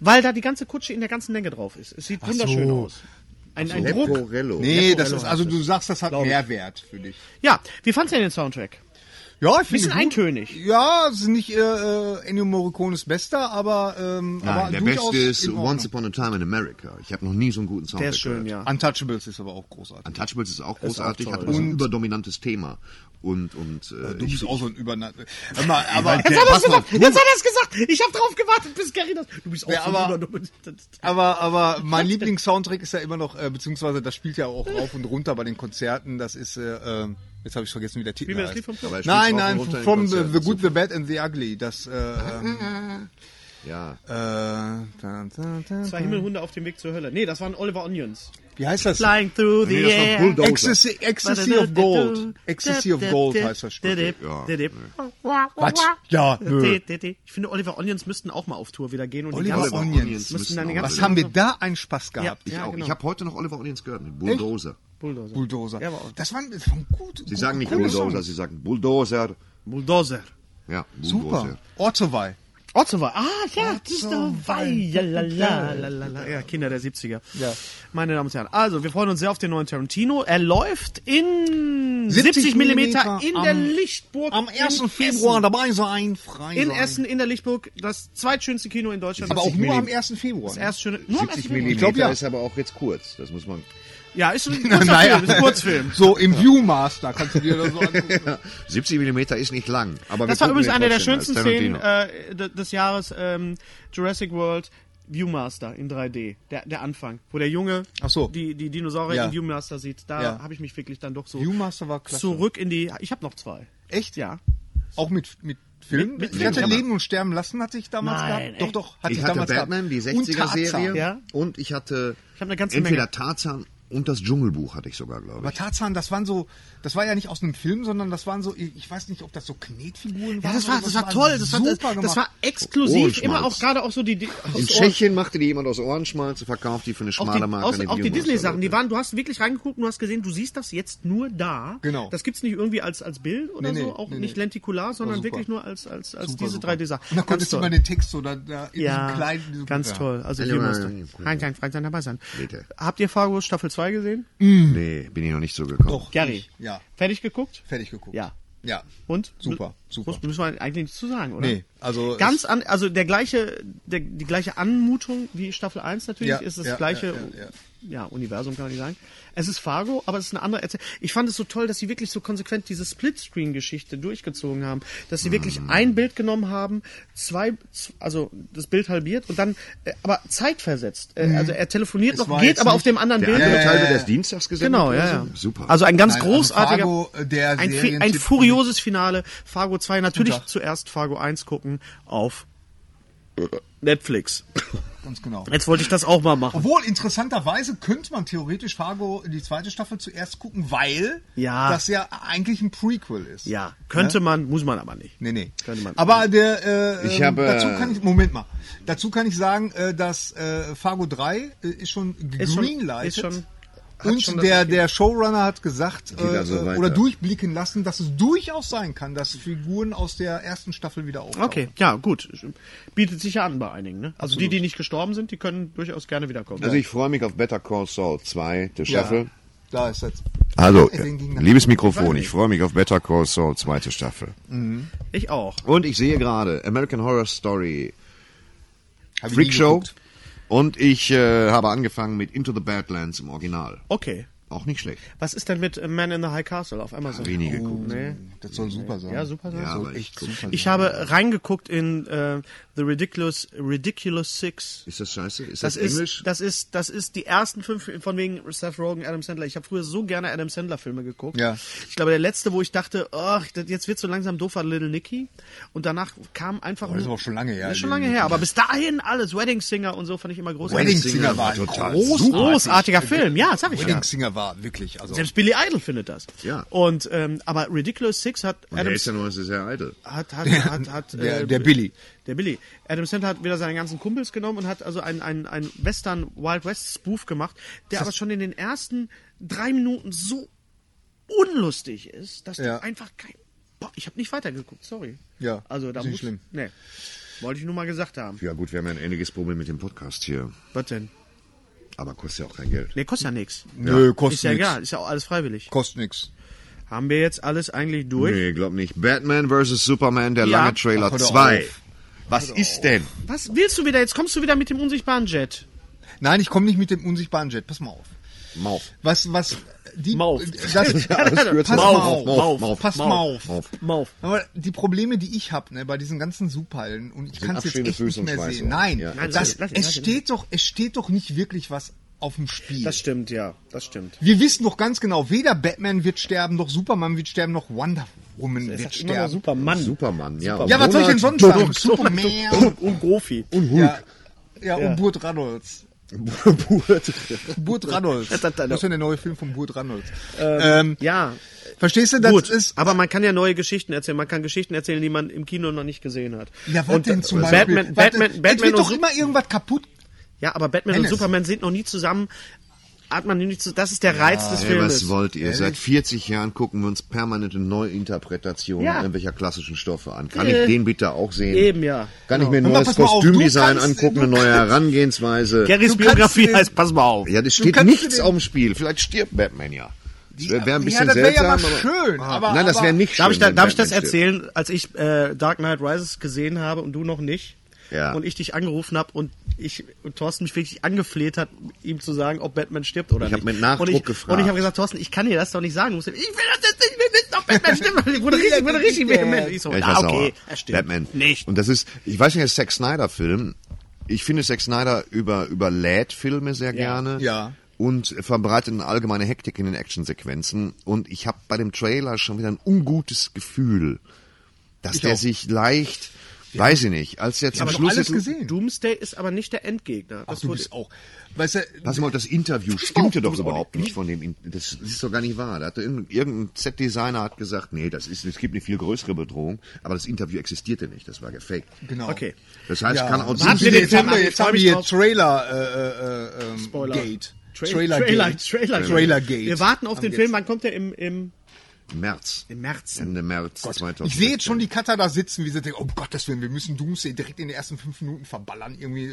Weil da die ganze Kutsche in der ganzen Länge drauf ist. Es sieht wunderschön so. aus. Ein, ein Druck. Leporello. Nee, das Leporello ist, also du sagst, das hat. Mehrwert für dich. Ja, wie fandst du denn den Soundtrack? Ja, ich finde Bisschen eintönig. Ja, es ist nicht äh, äh, Ennio Morricones bester, aber, ähm, aber Nein, der durchaus beste ist. Once Upon a Time in America. Ich habe noch nie so einen guten Soundtrack Der ist schön, gehört. ja. Untouchables ist aber auch großartig. Untouchables ist auch auch großartig, toll, hat aber so ein überdominantes Thema. Und, und äh, Du ich, bist auch so ein Überna... Mal, aber, Jetzt hat er es gesagt! Jetzt hat er es gesagt! Ich habe drauf gewartet, bis Gary das. Du bist auch Ja, so aber- aber, aber mein Lieblingssoundtrack ist ja immer noch, äh, beziehungsweise das spielt ja auch rauf und runter bei den Konzerten. Das ist, äh, äh, jetzt habe ich vergessen, wie der Titel Wie mir das heißt. Lied vom Club. Nein, nein, from the, Konzerten. the Good, the Bad and the Ugly. Das, äh, ähm, ja. äh, Zwei Himmelhunde auf dem Weg zur Hölle. Nee, das waren Oliver Onions. Wie heißt das? Flying through the Nee, air. Bulldozer. Ecstasy, Ecstasy of Gold. Ecstasy of Gold heißt das Stück. Ja. Quatsch. Ja, nö. Ich finde, Oliver Onions müssten auch mal auf Tour wieder gehen. Und die Oliver ganzen- Onions. Onions müssten dann die ganzen Was haben wir da einen Spaß gehabt? Ich Ja, auch. genau. Ich habe heute noch Oliver Onions gehört, mit Bulldozer. Bulldozer. Bulldozer. Ja, das waren, das waren gut. Sie sagen nicht Bulldozer, Songs. sie sagen Bulldozer. Bulldozer. Ja, Super. Bulldozer. Ortsowei. Otzowai. Ah, ja, Otzowai. Ja, la, la, la, la, la. ja, Kinder der 70er. Ja. Meine Damen und Herren, also wir freuen uns sehr auf den neuen Tarantino. Er läuft in 70 70 Millimeter in am- der Lichtburg. Am 1. in Februar dabei sein, frei In sein. Essen, in der Lichtburg, das zweitschönste Kino in Deutschland. Aber auch nur am 1. Februar. das erste schöne. Nur am 70 1. Februar. Millimeter glaub, ja. ist aber auch jetzt kurz. Das muss man. Ja, ist ein kurzer Naja. Film, ist ein Kurzfilm. So im Viewmaster kannst du dir das so angucken. 70 Millimeter ist nicht lang. Aber Das war übrigens eine der schönsten Szenen äh, de- des Jahres, ähm, Jurassic World Viewmaster in 3D. Der, der Anfang, wo der Junge Ach so. die, die Dinosaurier Ja. im Viewmaster sieht. Da Ja. habe ich mich wirklich dann doch so Viewmaster war klasse. zurück in die... Ich habe noch zwei. Echt? Ja. Auch mit, mit Film? Mit- mit ich hatte Leben und Sterben lassen, hatte ich damals Nein, gehabt. Doch, echt? doch, hatte ich, Ich hatte damals Batman, gehabt. die Und 60er-Serie. Tarzan. Ja. Und ich hatte Ich habe eine ganze entweder Menge. Tarzan Und das Dschungelbuch hatte ich sogar, glaube Aber ich. Tarzan, das waren so, das war ja nicht aus einem Film, sondern das waren so, ich weiß nicht, ob das so Knetfiguren Ja, waren. das war, das was, war toll. Das war, das, super das war exklusiv. Ohrenschmalz. Immer auch gerade auch so die, die aus In Tschechien machte die jemand aus Ohrenschmalz und verkauft die für eine auch schmale die, Marke. aus, auch die. Disney-Sachen, die waren, du hast wirklich reingeguckt und du hast gesehen, du siehst das jetzt nur da. Genau. Das gibt's nicht irgendwie als, als Bild oder Nee, so, auch nee, nicht nee. lentikular, sondern wirklich nur als, als, als Super, diese super. 3D-Sachen. Und dann konntest du mal den Text so da, da in ja, diesem kleinen, diesem- ganz ja. toll. Also Ja, hier ja, musst ja, du. ja. Kein, kein Freund sein dabei sein. Bitte. Habt ihr Fargo Staffel 2 gesehen? Nee, bin ich noch nicht so gekommen. Doch. Gary. ich- Ja, Fertig geguckt? fertig geguckt. Ja. Ja. Und? Super, super. Muss, müssen wir eigentlich nichts zu sagen, oder? Nee, also Ganz an, also der gleiche, der, die gleiche Anmutung wie Staffel 1 natürlich, Ja, ist das ja, gleiche ja, ja, Universum kann man nicht sagen. Es ist Fargo, aber es ist eine andere Erzählung. Ich fand es so toll, dass sie wirklich so konsequent diese Split-Screen-Geschichte durchgezogen haben, dass sie wirklich Mhm. ein Bild genommen haben, zwei, also das Bild halbiert und dann, äh, aber zeitversetzt. Äh, Also er telefoniert. Es noch, geht aber auf dem anderen Der Bild. andere Teil wird erst dienstags gesendet? Genau, ja, ja. Super. Also ein ganz Nein, also großartiger, Fargo, äh, ein, ein furioses Finale. Fargo 2, natürlich zuerst Fargo 1 gucken auf Netflix. Ganz genau. Jetzt wollte ich das auch mal machen. Obwohl, interessanterweise könnte man theoretisch Fargo die zweite Staffel zuerst gucken, weil Ja. das ja eigentlich ein Prequel ist. Ja, könnte man, muss man aber nicht. Nee, nee. Könnte man- Aber der, äh, Ich habe, dazu äh, kann ich, Moment mal, dazu kann ich sagen, äh, dass äh, Fargo 3 äh, ist schon Ist schon- gegreenlightet. ist schon- und der, der Showrunner hat gesagt äh, weiter. oder durchblicken lassen, dass es durchaus sein kann, dass Figuren aus der ersten Staffel wieder auftauchen. Okay, ja, gut. Bietet sich ja an bei einigen, ne? Also die, die nicht gestorben sind, die können durchaus gerne wiederkommen. Also ich freue mich auf Better Call Saul 2, der Ja, Staffel. da ist jetzt. Also, liebes Mikrofon, ich freue mich auf Better Call Saul, zweite Staffel. ich auch. Und ich sehe gerade American Horror Story Freak Show. geguckt. Und ich äh, habe angefangen mit Into the Badlands im Original. Okay. Auch nicht schlecht. Was ist denn mit Man in the High Castle auf Amazon? Ich nie geguckt. Nee. Das soll super sein. Ja, super sein. Ja, aber echt ich- super Ich sein. habe reingeguckt in äh, The Ridiculous Ridiculous Six. Ist das scheiße? Ist Das das, ist, Englisch? das ist, das ist die ersten fünf von wegen Seth Rogen, Adam Sandler. Ich habe früher so gerne Adam Sandler Filme geguckt. Ja. Ich glaube, der letzte, wo ich dachte, ach, das- jetzt wird so langsam doof, war Little Nicky. Und danach kam einfach. das ist aber schon lange her, Das ist schon lange her. Aber bis dahin alles. Wedding Singer und so fand ich immer großartig. Wedding Singer war ein total groß, super. Großartiger Film. Ja, sag ich ja. Wedding Singer war wirklich, also Selbst Billy Idol findet das. Ja. Und ähm, aber Ridiculous Six hat Und Adam der ist ja nur sehr eitel. hat, hat, hat, hat der- äh, der Billy. Der Billy. Adam Sandler hat wieder seine ganzen Kumpels genommen und hat also einen ein, ein Western Wild West Spoof gemacht, der aber schon in den ersten drei Minuten so unlustig ist, dass Ja. du einfach kein. Boah, ich habe nicht weitergeguckt, sorry. Ja, also da ist nicht muss, schlimm. Nee. Wollte ich nur mal gesagt haben. Ja gut, wir haben ja ein ähnliches Problem mit dem Podcast hier. Was denn? Aber kostet ja auch kein Geld. Nee, kostet ja nichts. Nö, kostet Ist ja nix. egal, ist ja auch alles freiwillig. Kostet nix. Haben wir jetzt alles eigentlich durch? Nee, glaub nicht. Batman vs. Superman, der Ja. lange Trailer Ach, hör doch 2. auf. Was ist denn? Was willst du wieder? Jetzt kommst du wieder mit dem unsichtbaren Jet. Nein, ich komme nicht mit dem unsichtbaren Jet. Pass mal auf. Mauf. Was, was, die, Mauf. das, alles gehört pass Mauf, auf. Mauf, Mauf, Pass Mauf. mal auf. Mauf. Mauf. Aber die Probleme, die ich habe, ne, bei diesen ganzen Superhelden und ich kann es jetzt echt nicht und mehr sehen. Nein, Ja. Nein, das, lass ihn, es steht doch, es steht doch nicht wirklich was auf dem Spiel. Das stimmt, ja. Das stimmt. Wir wissen doch ganz genau, weder Batman wird sterben, noch Superman wird sterben, noch Wonder Woman wird sterben. Superman. Superman, ja. Ja, was soll ich denn sonst sagen? Superman. Und, und Gofi. Ja, ja, und Burt Reynolds. Burt Reynolds. Das ist ja der neue Film von Burt Reynolds. Ähm, Ja, verstehst du, das gut. ist... aber man kann ja neue Geschichten erzählen. Man kann Geschichten erzählen, die man im Kino noch nicht gesehen hat. Ja, was Und, denn zum äh, Beispiel? Batman, Batman, es Batman wird doch immer irgendwas kaputt. Ja, aber Batman Hennes. und Superman sind noch nie zusammen. Hat man nicht zu, das ist der Reiz des Ey, Filmes. was wollt ihr? Seit 40 Jahren gucken wir uns permanente Neuinterpretationen Ja. irgendwelcher klassischen Stoffe an. Kann ich den bitte auch sehen? Eben, ja. Kann ich mir ein neues Kostümdesign angucken, eine neue Herangehensweise? Garys Biografie heißt, pass mal auf. Ja, das steht nichts auf dem Spiel. Vielleicht stirbt Batman ja. Das wäre wär ein Ja, bisschen das wäre ja seltsam. mal aber- schön, aber- Nein, das wäre nicht schön. Darf ich, da, darf ich das erzählen, als ich äh, Dark Knight Rises gesehen habe und du noch nicht? Ja. Und ich dich angerufen habe und ich und Thorsten mich wirklich angefleht hat, ihm zu sagen, ob Batman stirbt oder Ich nicht. hab mit Nachdruck und ich, gefragt. Und ich habe gesagt, Thorsten, ich kann dir das doch nicht sagen. Du musst, ich will das jetzt nicht, ich will nicht, ob Batman stirbt. Ich wurde richtig, wurde richtig vehement. Ich so, Ja, ich ah, okay, sauer. er stirbt. Batman. Nicht. Und das ist, ich weiß nicht, der Zack Snyder Film. Ich finde Zack Snyder über, überlädt Filme sehr gerne. Ja. Und verbreitet eine allgemeine Hektik in den Actionsequenzen. Und ich habe bei dem Trailer schon wieder ein ungutes Gefühl, dass Ich der auch. sich leicht Weiß ich nicht. Als aber doch Schluss alles jetzt- gesehen. Doomsday ist aber nicht der Endgegner. Ach, Das du wurde- bist auch. Weißt du, Pass mal, das Interview stimmte doch überhaupt nicht von dem. In das ist doch gar nicht wahr. Da hatte irgendein, Set-Designer hat gesagt, nee, das ist, es gibt eine viel größere Bedrohung, aber das Interview existierte nicht. Das war gefaked. genau. Okay. Das heißt, Ja. kann auch wir Jetzt, jetzt haben ab, wir, jetzt haben wir hier. Trailer, äh, äh, ähm, Spoiler. Gate. Tra Trailer, Trailer, Gate. Trailer, Trailer Gate. Wir warten auf Haben den Film. jetzt. Wann kommt der im, im, März. im März? Ende März 2016. Ich sehe jetzt schon die Cutter da sitzen, wie sie denken, oh Gottes Willen, wir müssen Doomsday direkt in den ersten fünf Minuten verballern. Irgendwie,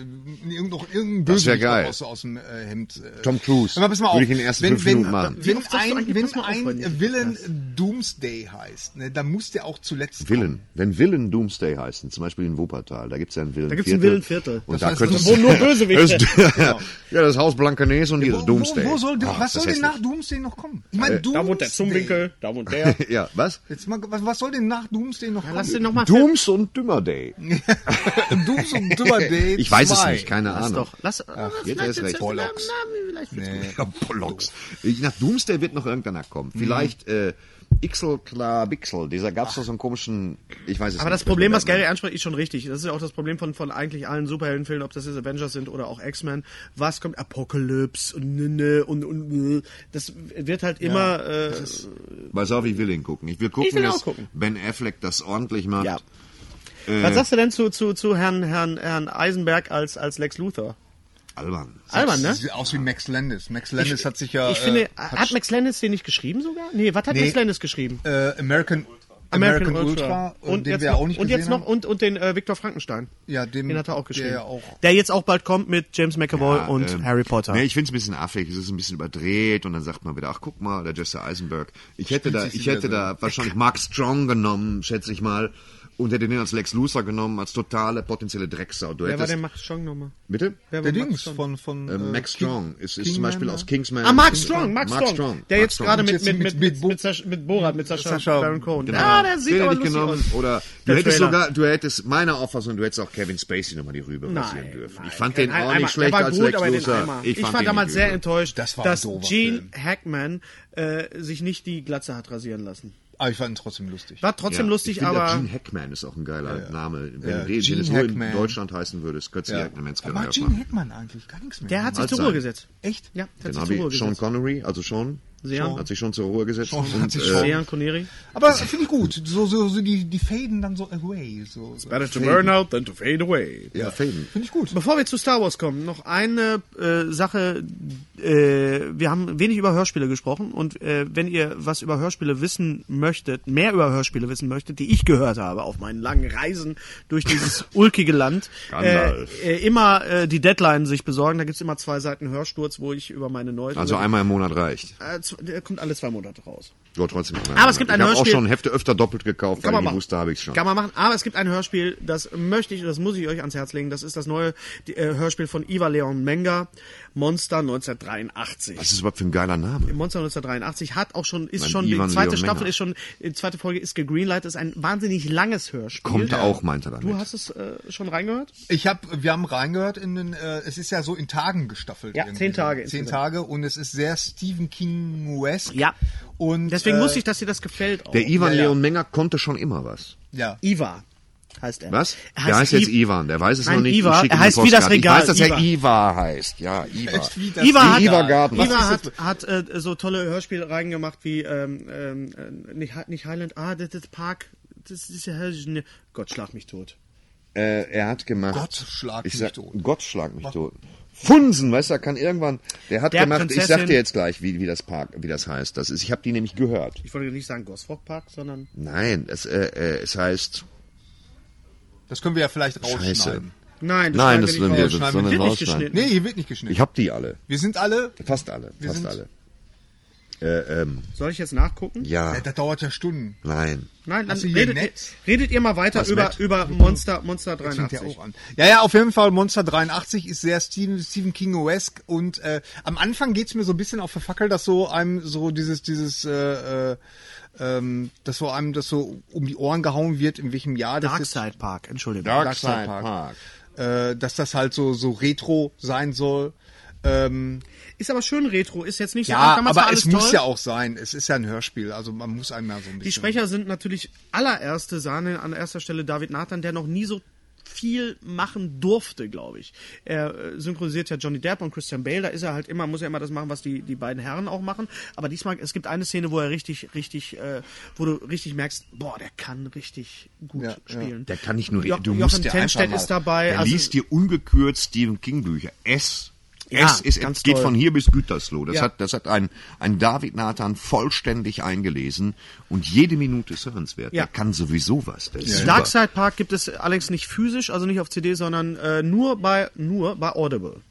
irgend, noch irgendein Bösewicht geil. aus, aus dem äh, Hemd. Äh. Tom Cruise. Aber pass mal auf, Würde ich in den ersten wenn, fünf wenn, Minuten machen. Wenn ein, wenn ein Villain Doomsday heißt, ne, dann muss der auch zuletzt Villen. Wenn Villen Doomsday heißen, zum Beispiel in Wuppertal, da gibt's ja einen Villen Da gibt's ein Villenviertel. Und Das da heißt, könnte wo nur Bösewichte. ja, das Haus Blancanes und hier Wo, das Doomsday. wo, wo soll, Ah, was das soll ist denn nach. Doomsday noch kommen? Ich meine, Da wohnt der Zumwinkel, da wohnt der. Ja, was? Jetzt mal, was, was soll denn nach Doomsday noch kommen? Lass den Dooms und Dümmer Day. Dooms und Dümmer Day Ich weiß es 2. nicht, keine Lass Ahnung. doch. Lass, Ach, jetzt erst recht. Bollocks. Ja, Bollocks. Nach Doomsday wird noch irgendeiner kommen. Mhm. Vielleicht äh, Ixel klar Bixel. Dieser gab's doch so einen komischen, ich weiß es Aber nicht. das Problem, was. Gary anspricht, ist schon richtig. Das ist ja auch das Problem von, von eigentlich allen Superheldenfilmen, ob das jetzt Avengers sind oder auch X-Men. Was kommt? Apocalypse und und, und, das wird halt immer. Äh, Pass auf, ich will ihn gucken. Ich will gucken, Ich will dass gucken. Ben Affleck das ordentlich macht. ja. Was sagst du denn zu, zu, zu Herrn, Herrn, Herrn Eisenberg als, als Lex Luthor? Albern. Albern, ne? Sieht aus wie Max Landis. Max Landis hat sich ja. Ich finde, äh, hat Max Landis den nicht geschrieben sogar? Nee, was hat Nee. Max Landis geschrieben? äh, American, American, Ultra, Und den jetzt, wir noch, auch nicht und jetzt noch haben. und, und den äh, Viktor Frankenstein. Ja, dem- den hat er auch geschrieben. der auch- Der jetzt auch bald kommt mit James McAvoy Ja, und ähm, Harry Potter. Nee, ich finde es ein bisschen affig, es ist ein bisschen überdreht und dann sagt man wieder, ach guck mal, der Jesse Eisenberg. Ich hätte da, sich ich hätte da wahrscheinlich Mark Strong genommen, schätze ich mal, und hätte den als Lex Luthor genommen, als totale potenzielle Drecksau. Du Wer war der Max Strong nochmal? bitte? Wer Der war Max Dings Strong? von, von Äh, Max King- Strong ist, ist zum Beispiel aus Kingsman. Ah, Mark King- Strong, Mark, Mark Strong. Der jetzt Strong. gerade mit, mit, mit- mit, mit mit, Bo- mit, Sascha, mit Borat, mit Sascha, Sacha Baron Cohen. Genau. Ah, der sieht Den aber hätte ich lustig genommen. aus. Oder Der du hättest Trailer. sogar, du hättest meiner Auffassung, du hättest auch Kevin Spacey nochmal die Rübe rasieren dürfen. nein, ich fand den auch nicht schlecht als Lex Luthor. Ich, fand war damals sehr enttäuscht, dass Gene. Hackman äh, sich nicht die Glatze hat rasieren lassen. Aber ich fand ihn trotzdem lustig. War trotzdem Ja, lustig, ich aber Gene Hackman ist auch ein geiler Name. Wenn, Ja, du den, Gene wenn es nur in. Deutschland heißen würdest, könntest du Ja. ja. Hackman Aber Skandal macht Gene. Hackman eigentlich gar nichts mehr. der hat sich zur Ruhe gesetzt. Echt? Ja, der hat Genau sich zur Ruhe wie Sean gesetzt. Connery, also Sean, Sean. hat sich schon zur Ruhe gesetzt. Sean hat und, sich äh, schon- Sean Connery. Aber finde ich gut. So, so, so die, die faden dann so away. So, so. Better to burn out than to fade away. ja, Faden. Finde ich gut. Bevor wir zu Star Wars kommen, noch eine äh, Sache. Äh, wir haben wenig über Hörspiele gesprochen und äh, wenn ihr was über Hörspiele wissen möchtet, mehr über Hörspiele wissen möchtet, die ich gehört habe auf meinen langen Reisen durch dieses ulkige Land, äh, äh, immer äh, die Deadline sich besorgen. Da gibt's immer zwei Seiten Hörsturz, wo ich über meine neuesten... Also einmal im Monat reicht. äh, der kommt alle zwei Monate raus. Ja, trotzdem. Aber es gibt ein ich habe auch Hörspiel- schon Hefte öfter doppelt gekauft, weil ich wusste, habe ich schon. Kann man machen. Aber es gibt ein Hörspiel, das möchte ich, das muss ich euch ans Herz legen. Das ist das neue äh, Hörspiel von Iva Leon Menga, Monster 1983. Was ist überhaupt für ein geiler Name? Monster 1983 hat auch schon, ist Mein schon, die Ivan zweite Leon Staffel Menger. ist schon, die zweite Folge ist gegreenlightet, ist ein wahnsinnig langes Hörspiel. Kommt auch, meint er damit. Du hast es äh, schon reingehört? Ich hab, wir haben reingehört in den, äh, es ist ja so in Tagen gestaffelt. Ja, irgendwie. zehn Tage Zehn insgesamt. Tage und es ist sehr Stephen King-esque. Ja. Und, Deswegen äh, wusste ich, dass dir das gefällt. Auch. Der Ivan Ja, ja. Leon Menger konnte schon immer was. Ja. Iva heißt er. Was? Er der heißt jetzt Ivan, der weiß es Nein, noch nicht. Iva. Ich Er heißt wie das. Regal. Ich weiß, dass Iva. er Iva heißt. Ja, Iva. Iva hat, Iva Garten. Iva hat, hat äh, so tolle Hörspiele reingemacht wie ähm, ähm, äh, nicht, nicht Highland, ah, das ist Park, das ist ja Gott schlag mich tot. Äh, er hat gemacht. Gott schlag ich mich sag, tot. Gott schlag mich tot. Funsen, weißt du, er kann irgendwann. Der hat Der gemacht. Ich Prinzessin- sag dir jetzt gleich, wie, wie das Park, wie das heißt. Das ist. Ich habe die nämlich gehört. Ich wollte nicht sagen Gosford Park, sondern Nein, es, äh, äh, es heißt. Das können wir ja vielleicht Scheiße. rausschneiden. nein, Nein, schneiden das wir nicht wir, raus. das wir wir nicht rausschneiden. geschnitten. Nee, hier wird nicht geschnitten. Ich hab die alle. wir sind alle, Fast alle. Fast sind- alle. Äh, ähm, Soll ich jetzt nachgucken? ja, das dauert ja Stunden. nein. Nein, dann redet, Netz? redet ihr mal weiter Was, über, Matt? über Monster, Monster Das fängt ja 83. auch an. Ja, ja, auf jeden Fall Monster 83 ist sehr Stephen, Stephen King-esque und äh, am Anfang geht's mir so ein bisschen auf die Fackel, dass so einem so dieses, dieses, äh, äh, ähm, dass so einem das so um die Ohren gehauen wird, in welchem Jahr das ist. Darkside Park, Entschuldigung. Dark Side Park. Äh, dass das halt so, so retro sein soll. Ähm, Ist aber schön retro, ist jetzt nicht so. ja, damals war aber alles es muss toll. ja auch sein. Es ist ja ein Hörspiel, also man muss einmal so ein bisschen. Die Sprecher sind natürlich allererste Sahne an erster Stelle David Nathan, der noch nie so viel machen durfte, glaube ich. Er äh, synchronisiert ja Johnny Depp und Christian Bale, da ist er halt immer, muss er immer das machen, was die, die beiden Herren auch machen. Aber diesmal, es gibt eine Szene, wo er richtig, richtig, äh, wo du richtig merkst, boah, der kann richtig gut Ja, spielen. Der kann nicht nur Jo reden. Du Jochen musst dir Tenstedt einfach mal, ist dabei. Der also, liest dir ungekürzt Stephen King Bücher. Es, Ja, es ist, ganz geht toll. von hier bis Gütersloh. Das Ja. hat, das hat ein, ein David Nathan vollständig eingelesen und jede Minute ist hörenswert. Ja. Der kann sowieso was. Der super. Darkside Park gibt es allerdings nicht physisch, also nicht auf CD, sondern äh, nur bei nur bei Audible.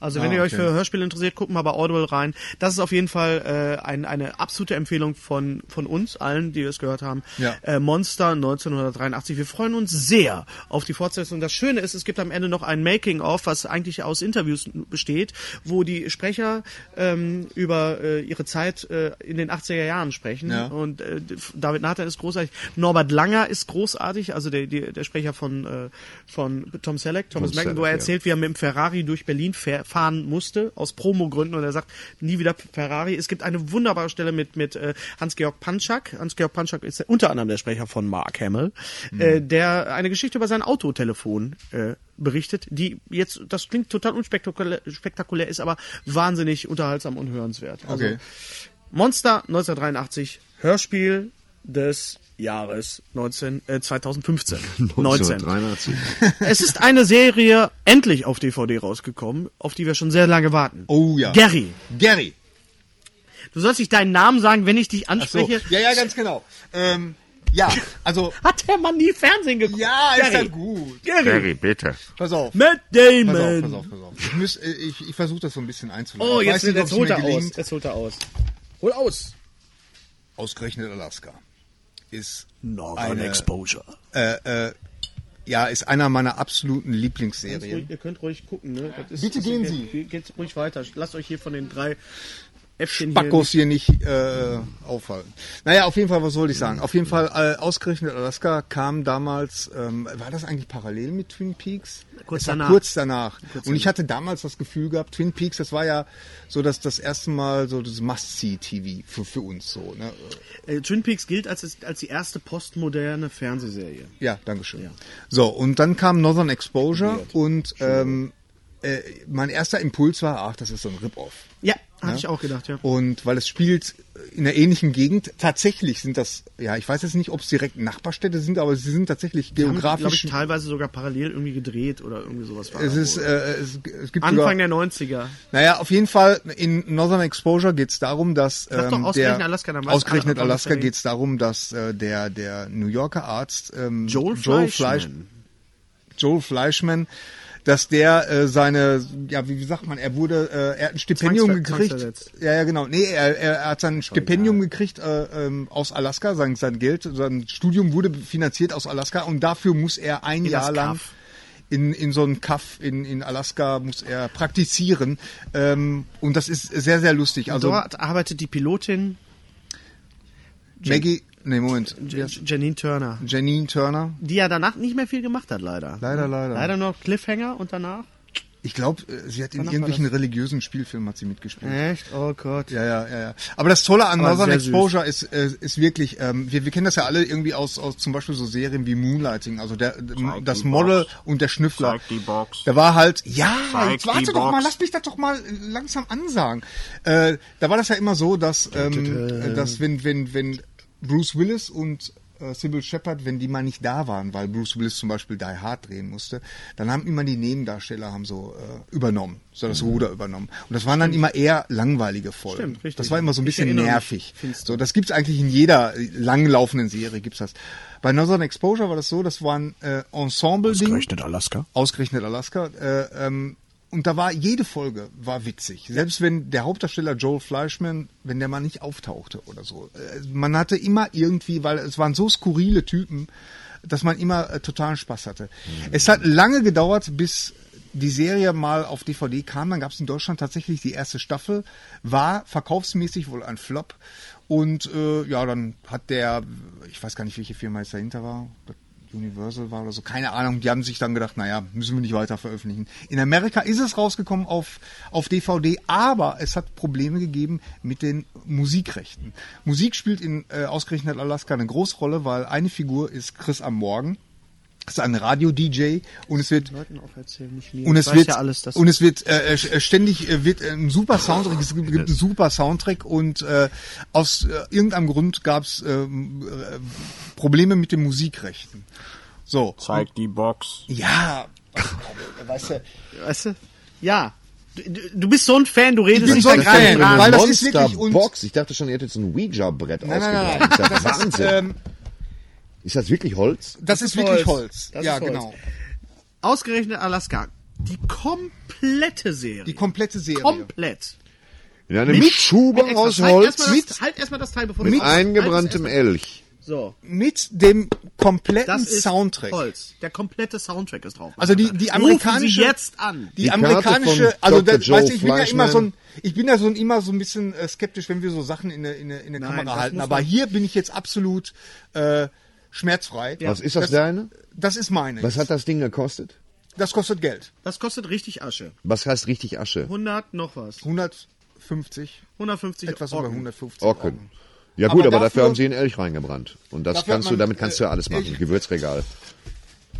Also wenn Ah, ihr euch okay. für Hörspiele interessiert, guckt mal bei Audible rein. Das ist auf jeden Fall äh, ein, eine absolute Empfehlung von von uns allen, die es gehört haben. Ja. Äh, Monster 1983. Wir freuen uns sehr auf die Fortsetzung. Das Schöne ist, es gibt am Ende noch ein Making-of, was eigentlich aus Interviews besteht, wo die Sprecher ähm, über äh, ihre Zeit äh, in den 80er Jahren sprechen. Ja. Und äh, David Nathan ist großartig. Norbert Langer ist großartig, also der, der, der Sprecher von, äh, von Tom Selleck, Thomas Tom Macken, wo Selleck, er ja. erzählt, wie er mit dem Ferrari durch Berlin fähr- fahren musste, aus Promogründen. Und er sagt, nie wieder Ferrari. Es gibt eine wunderbare Stelle mit, mit äh, Hans-Georg Panschak. Hans-Georg Panschak ist unter anderem der Sprecher von Mark Hamill, Mhm. äh, der eine Geschichte über sein Autotelefon äh, berichtet, die jetzt, das klingt total unspektakulär spektakulär, ist aber wahnsinnig unterhaltsam und hörenswert. Also, Okay. Monster 1983, Hörspiel des Jahres 19, äh, 2015. 19. 1983. Es ist eine Serie endlich auf DVD rausgekommen, auf die wir schon sehr lange warten. Oh ja. Gary. Gary. Du sollst nicht deinen Namen sagen, wenn ich dich Ach so. anspreche. Ja, ja, ganz genau. Ähm, ja, also Hat der Mann nie Fernsehen geguckt? ja, ist ja Gary. gut. Gary. Gary, bitte. Pass auf. Matt Pass auf, Damon. pass auf, pass auf. Ich, äh, ich, ich versuche das so ein bisschen einzuleiten. Oh, jetzt, nicht, jetzt holt es er aus. Jetzt holt er aus. Hol aus. Ausgerechnet Alaska ist Northern eine, Exposure. äh, äh, ja, ist einer meiner absoluten Ruhig, Lieblingsserien. ihr könnt ruhig gucken, ne? Das ist, Bitte gehen Sie. Geht, geht ruhig weiter. Lasst euch hier von den drei Äffchen Backos hier nicht äh, aufhalten. Naja, auf jeden Fall, was wollte ich sagen? Auf jeden Fall, äh, ausgerechnet Alaska kam damals, ähm, war das eigentlich parallel mit Twin Peaks? Kurz danach. Kurz danach. Und ich hatte damals das Gefühl gehabt, Twin Peaks, das war ja so das, das erste Mal so das Must-See-TV für, für uns so. Ne? hier. Äh, Twin Peaks gilt als, als die erste postmoderne Fernsehserie. Ja, Dankeschön. So, und dann kam Northern Exposure und ähm, äh, mein erster Impuls war, ach, das ist so ein Rip-Off. Ja, hatte ich auch gedacht, ja. Und weil es spielt in einer ähnlichen Gegend, tatsächlich sind das, ja, ich weiß jetzt nicht, ob es direkt Nachbarstädte sind, aber sie sind tatsächlich Die haben, glaube geografisch. ich, teilweise sogar parallel irgendwie gedreht oder irgendwie sowas war. es ist, äh, es, es gibt Anfang sogar, der 90er. naja, auf jeden Fall in Northern Exposure geht es darum, dass Sag doch ähm, ausgerechnet der, Alaska, dann ausgerechnet alle, Alaska geht es darum, dass äh, der der New Yorker Arzt ähm, Joel Fleisch, Fleischman. Joel Fleischman, dass der äh, seine, ja, wie, wie sagt man, er wurde, äh, er hat ein Stipendium gekriegt. Ja, ja, genau. Nee, er, er hat sein Stipendium gekriegt äh, ähm, aus Alaska, sein, sein Geld, sein Studium wurde finanziert aus Alaska und dafür muss er ein In Jahr lang in, in so einem Kaff in, in Alaska muss er praktizieren. Ähm, und das ist sehr, sehr lustig. Also Dort arbeitet die Pilotin Maggie, nee, Moment, Janine Turner, Janine Turner. die ja danach nicht mehr viel gemacht hat, leider. Leider, leider. Leider nur Cliffhanger und danach. Ich glaube, sie hat in irgendwelchen religiösen Spielfilmen hat sie mitgespielt. Echt? Oh Gott. Ja, ja, ja, ja. Aber das Tolle an Northern sehr süß. Exposure ist, äh, ist wirklich, ähm, wir, wir kennen das ja alle irgendwie aus, aus zum Beispiel so Serien wie Moonlighting, also der, das Model Box. und der Schnüffler. Zeig die Box. Da war halt, ja, Zeig jetzt warte doch mal, Box. lass mich das doch mal langsam ansagen. Äh, da war das ja immer so, dass, ähm, äh, dass wenn, wenn, wenn Bruce Willis und äh, Sybil Shepard, wenn die mal nicht da waren, weil Bruce Willis zum Beispiel Die Hard drehen musste, dann haben immer die Nebendarsteller haben so äh, übernommen, so das Ruder übernommen. Und das waren dann immer eher langweilige Folgen. Stimmt, richtig. Das war immer so ein bisschen mich. nervig. So, das gibt's eigentlich in jeder äh, langlaufenden Serie gibt's das. Bei Northern Exposure war das so, das war ein äh, Ensemble-Ding. Alaska. Ausgerechnet Alaska. Äh, ähm, und da war jede Folge war witzig. Selbst wenn der Hauptdarsteller Joel Fleischman, wenn der mal nicht auftauchte oder so. Äh, man hatte immer irgendwie, weil es waren so skurrile Typen, dass man immer äh, totalen Spaß hatte. Es hat lange gedauert, bis die Serie mal auf DVD kam. Dann gab es in Deutschland tatsächlich die erste Staffel. War verkaufsmäßig wohl ein Flop. Und äh, ja, dann hat der, ich weiß gar nicht, welche Firma jetzt dahinter war. Universal war oder so, keine Ahnung, die haben sich dann gedacht, naja, müssen wir nicht weiter veröffentlichen. In Amerika ist es rausgekommen auf, auf DVD, aber es hat Probleme gegeben mit den Musikrechten. Musik spielt in äh, ausgerechnet Alaska eine große Rolle, weil eine Figur ist Chris am Morgen. Das ist ein Radio-DJ und es wird und es wird ja alles, das und es wird äh, äh, ständig äh, wird äh, ein super Soundtrack es gibt, einen super Soundtrack und äh, aus äh, irgendeinem Grund gab es ähm, äh, Probleme mit den Musikrechten so Zeig die Box. ja weißt du weißt du? Ja. Du, bist so ein Fan, du redest nicht so ein da gerade Fan, weil das ist wirklich Box. Ich dachte schon, ihr hättet so ein Ouija-Brett nein, nein, nein, ausgegraben. nein. Ist das, Das ist, Wahnsinn? ähm, ist das wirklich Holz? das ist ist wirklich Holz. Holz, Das ja ist Holz. genau Ausgerechnet Alaska. Die komplette Serie. die komplette Serie Komplett. In einem Schuber Mit aus halt Holz erstmal mit, das, halt erstmal das Teil, bevor du mit halt eingebranntem Elch. So. mit dem kompletten Das ist Soundtrack Holz. Der komplette Soundtrack ist drauf. Also die- die Rufen amerikanische- Sie jetzt an. Die, Die Karte amerikanische, von also das, Joe weißt du, ich bin ja immer so ein, ich bin ja so ein, immer so ein bisschen äh, skeptisch, wenn wir so Sachen in der in der, in Nein, Kamera das halten. Aber hier bin ich jetzt absolut äh, schmerzfrei. Was ist das, deine? Das ist meine. Was hat das Ding gekostet? das kostet Geld. Das kostet richtig Asche. Was heißt richtig Asche? 100 noch was. 150, 150 etwas über Orken. 150. Orken. Orken. Ja gut, Aber aber, dafür dafür- haben sie einen Elch reingebrannt. Und das kannst hat du, man, damit kannst du äh, ja alles machen. Elch- Gewürzregal.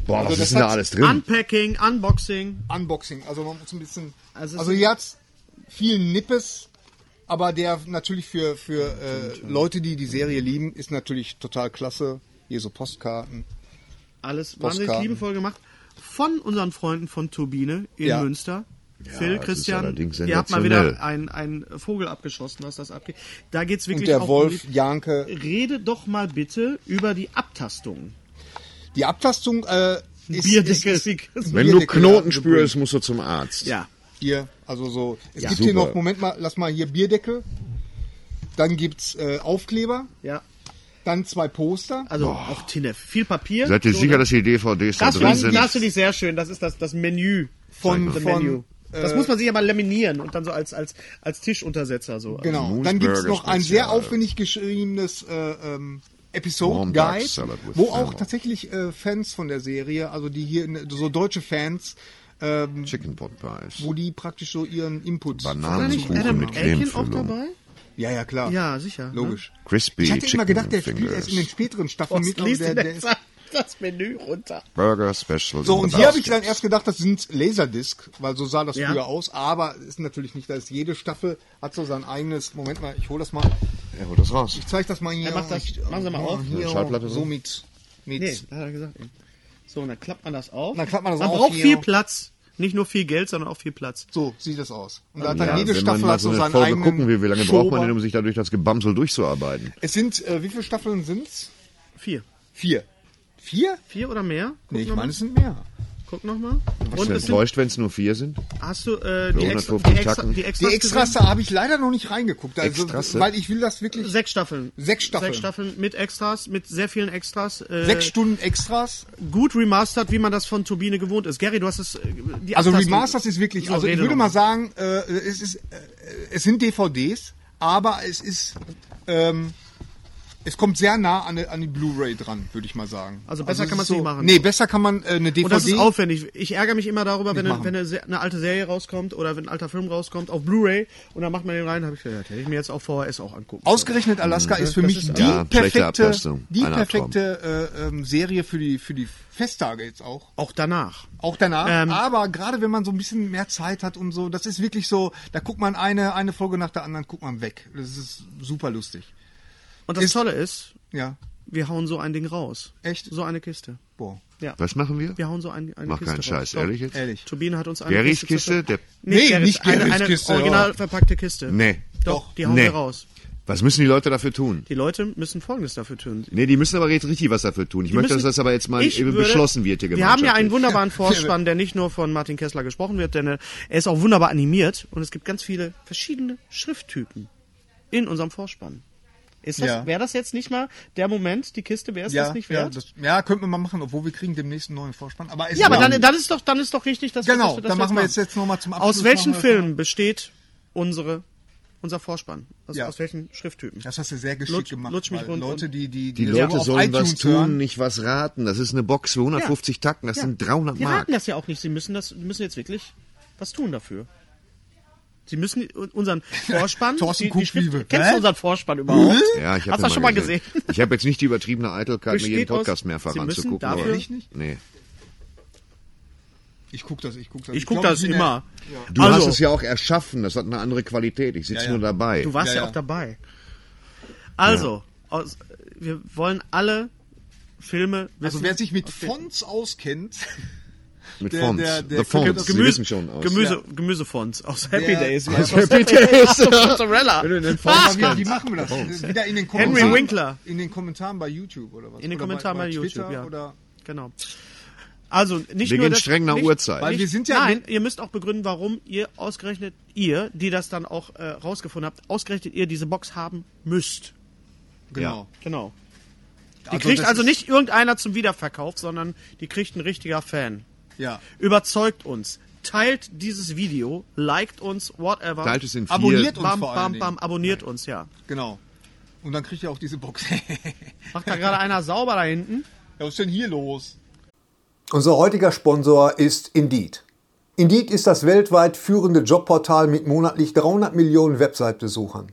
Boah, was das ist denn da hat- alles drin? Unpacking, Unboxing. Unboxing, also man muss ein bisschen, Also also, es- hier hat's viel Nippes, aber der natürlich für für äh, Leute, die die Serie lieben, ist natürlich total klasse. Hier so Postkarten. Alles wahnsinnig Postkarten. liebevoll gemacht. Von unseren Freunden von Turbine in Ja. Münster. Phil, das ist Christian, ihr habt mal wieder einen, Vogel abgeschossen, was das abgeht. Da geht's Und wirklich der auch Wolf um Janke Rede doch mal bitte über die Abtastung. Die Abtastung äh, ist, Bierdeckel. ist, ist, ist Wenn du Knoten ja, spürst, musst du zum Arzt. Ja. Hier, also so. Es Ja. gibt hier Super. noch, Moment mal, lass mal hier Bierdeckel. Dann gibt's äh, Aufkleber, Ja. Dann zwei Poster. Also auch Tinef. Viel Papier. Seid ihr So, sicher, ne? dass die DVDs da das, drin das, sind? das finde ich sehr schön. Das ist das, das Menü Von- The von, Menu. Das äh, muss man sich aber laminieren und dann so als, als, als Tischuntersetzer so. Genau. Moose Dann gibt's noch ein sehr aufwendig geschriebenes äh, ähm, Episode Guide, wo auch tatsächlich äh, Fans von der Serie, also die hier in, so deutsche Fans, ähm, Chicken Pot Pies. wo die praktisch so ihren Input. War da nicht Bananenkuchen Adam mit Elkin auch dabei? Ja, ja, klar. Ja, sicher. ne? Logisch. Crispy Ich hatte immer Chicken gedacht, der spielt Fingers. erst in den späteren Staffeln mit, liest der, der ist das Menü runter? Burger Special. So, und hier habe ich dann erst gedacht, das sind Laserdisc, weil so sah das Ja. früher aus, aber ist natürlich nicht, da ist jede Staffel hat so sein eigenes, Moment mal, ich hole das mal, Er holt das raus. ich zeige das mal hier. Ja, mach das- ich, machen Sie mal auf. Hier, Schallplatte so mit, mit Nee, da hat er gesagt. So, und dann klappt man das auf. Dann klappt man das man auf braucht hier. viel Platz. Nicht nur viel Geld, sondern auch viel Platz. so sieht das aus. Und da hat dann Ja, jede wenn man Staffel mal hat so so eine seinen Folge eigenen gucken wie lange braucht man Schober. denn, um sich da durch das Gebamsel durchzuarbeiten? Es sind, äh, wie viele Staffeln sind's? Vier. Vier. Vier? Vier oder mehr? Guck Nee, ich meine, es sind mehr. Guck noch mal. Bist Und du enttäuscht, wenn es nur vier sind? hast du äh, die, extra, 150 die, extra, die Extras Die Extras, gesehen? da habe ich leider noch nicht reingeguckt. Also, Extrasse? weil ich will das wirklich. Sechs Staffeln. Sechs Staffeln. Sechs Staffeln mit Extras, mit sehr vielen Extras. Äh, Sechs Stunden Extras. gut remastert, wie man das von Turbine gewohnt ist. Gary, du hast es. äh, Die Also Remasters ist wirklich, So, also ich würde noch mal sagen, äh, es ist, äh, es sind DVDs, aber es ist, ähm, es kommt sehr nah an, die- an die Blu-ray dran, würde ich mal sagen. Also besser es kann ist man's nicht machen. Nee, besser kann man äh, eine DVD. Und das ist aufwendig. Ich ärgere mich immer darüber, wenn, eine, wenn eine, eine alte Serie rauskommt oder wenn ein alter Film rauskommt auf Blu-ray und dann macht man den rein, habe ich gedacht, hätte ich mir jetzt auch VHS auch angucken. Ausgerechnet Alaska ist für Das mich ist- die Ja, perfekte, die perfekte äh, ähm, Serie für die für die Festtage jetzt auch. Auch danach. Auch danach. Ähm, aber gerade wenn man so ein bisschen mehr Zeit hat und so, das ist wirklich so, da guckt man eine eine Folge nach der anderen, guckt man weg. Das ist super lustig. Und das Ist- Tolle ist, Ja, wir hauen so ein Ding raus. Echt? So eine Kiste. boah. Ja. Was machen wir? Wir hauen so ein, eine Mach Kiste keinen Scheiß, raus. Ehrlich jetzt? Ehrlich. Turbine hat uns eine Garys Kiste Kiste? Der, Nee, Garys, nicht eine, Garys eine Kiste, original ja. verpackte Kiste. nee. Doch, die hauen Nee. wir raus. Was müssen die Leute dafür tun? Die Leute müssen Folgendes dafür tun. Nee, die müssen aber jetzt richtig was dafür tun. Ich Die möchte, müssen- dass das aber jetzt mal würde- beschlossen wird hier Wir haben ja einen wunderbaren Vorspann, der nicht nur von Martin Kessler gesprochen wird, denn er ist auch wunderbar animiert und es gibt ganz viele verschiedene Schrifttypen in unserem Vorspann. Ist das, Ja. wäre das jetzt nicht mal der Moment, die Kiste, wäre es Ja, das nicht ja, wert? das, ja, könnten wir mal machen, obwohl wir kriegen demnächst einen neuen Vorspann. Aber es Ja, aber dann, dann ist doch, dann ist doch richtig, dass wir- Genau, wir das dann machen wir jetzt, jetzt nochmal zum Abschluss. Aus welchen Filmen besteht unsere unser Vorspann. Aus, Ja. aus welchen Schrifttypen? Das hast du sehr geschickt Lutsch- gemacht. lutsch mich weil rund Leute, die, die, Die das Leute sollen was tun, hören. nicht was raten. Das ist eine Box für 150 Tacken, das Ja. sind 300 Die Mark. raten das ja auch nicht. Sie müssen das, müssen jetzt wirklich was tun dafür. Sie müssen unseren Vorspann. Thorsten die, die Schrift. Kennst du unseren Vorspann überhaupt? Ja, ich hab Hast den du das schon mal gesehen? Ich habe jetzt nicht die übertriebene Eitelkeit, mir jeden Besteht aus- Podcast mehrfach Sie anzugucken. dafür- aber- Ehrlich nicht? Nee. Ich guck das, ich guck das. Ich guck glaub, das immer. Du Also- hast es ja auch erschaffen, das hat eine andere Qualität. Ich sitze Ja, ja. nur dabei. Du warst ja, Ja, ja. auch dabei. Also, aus, wir wollen alle Filme. Also wissen, wer sich mit Fonts auskennt, Mit der- Fonts. der- der The Fonts, das Sie Gemüse, wissen schon aus. Gemüse, Gemüsefonds aus Happy Der- Days. aus Happy Days. Mozzarella. Fonts wie, wie machen wir das? Fonts. Wieder in den Henry Kommentaren. Winkler. In den Kommentaren bei YouTube oder was? In den Oder Kommentaren bei, YouTube, Twitter ja. Oder Genau. Also nicht Wir nur gehen das, streng nach nicht, Uhrzeit. Weil wir sind ja- Nein, ihr müsst auch begründen, warum ihr ausgerechnet ihr, die das dann auch äh, rausgefunden habt, ausgerechnet ihr diese Box haben müsst. genau. Genau. Die Also kriegt also nicht irgendeiner zum Wiederverkauf, sondern die kriegt ein richtiger Fan. Ja. Überzeugt uns. Teilt dieses Video, liked uns, whatever. Teilt es in vier. Abonniert uns bam, vor allen bam, Dingen. bam, abonniert uns, ja. Genau. Und dann kriegt ihr auch diese Box. Macht da gerade einer sauber da hinten? ja, was ist denn hier los? Unser heutiger Sponsor ist Indeed. Indeed ist das weltweit führende Jobportal mit monatlich 300 Millionen Website-Besuchern.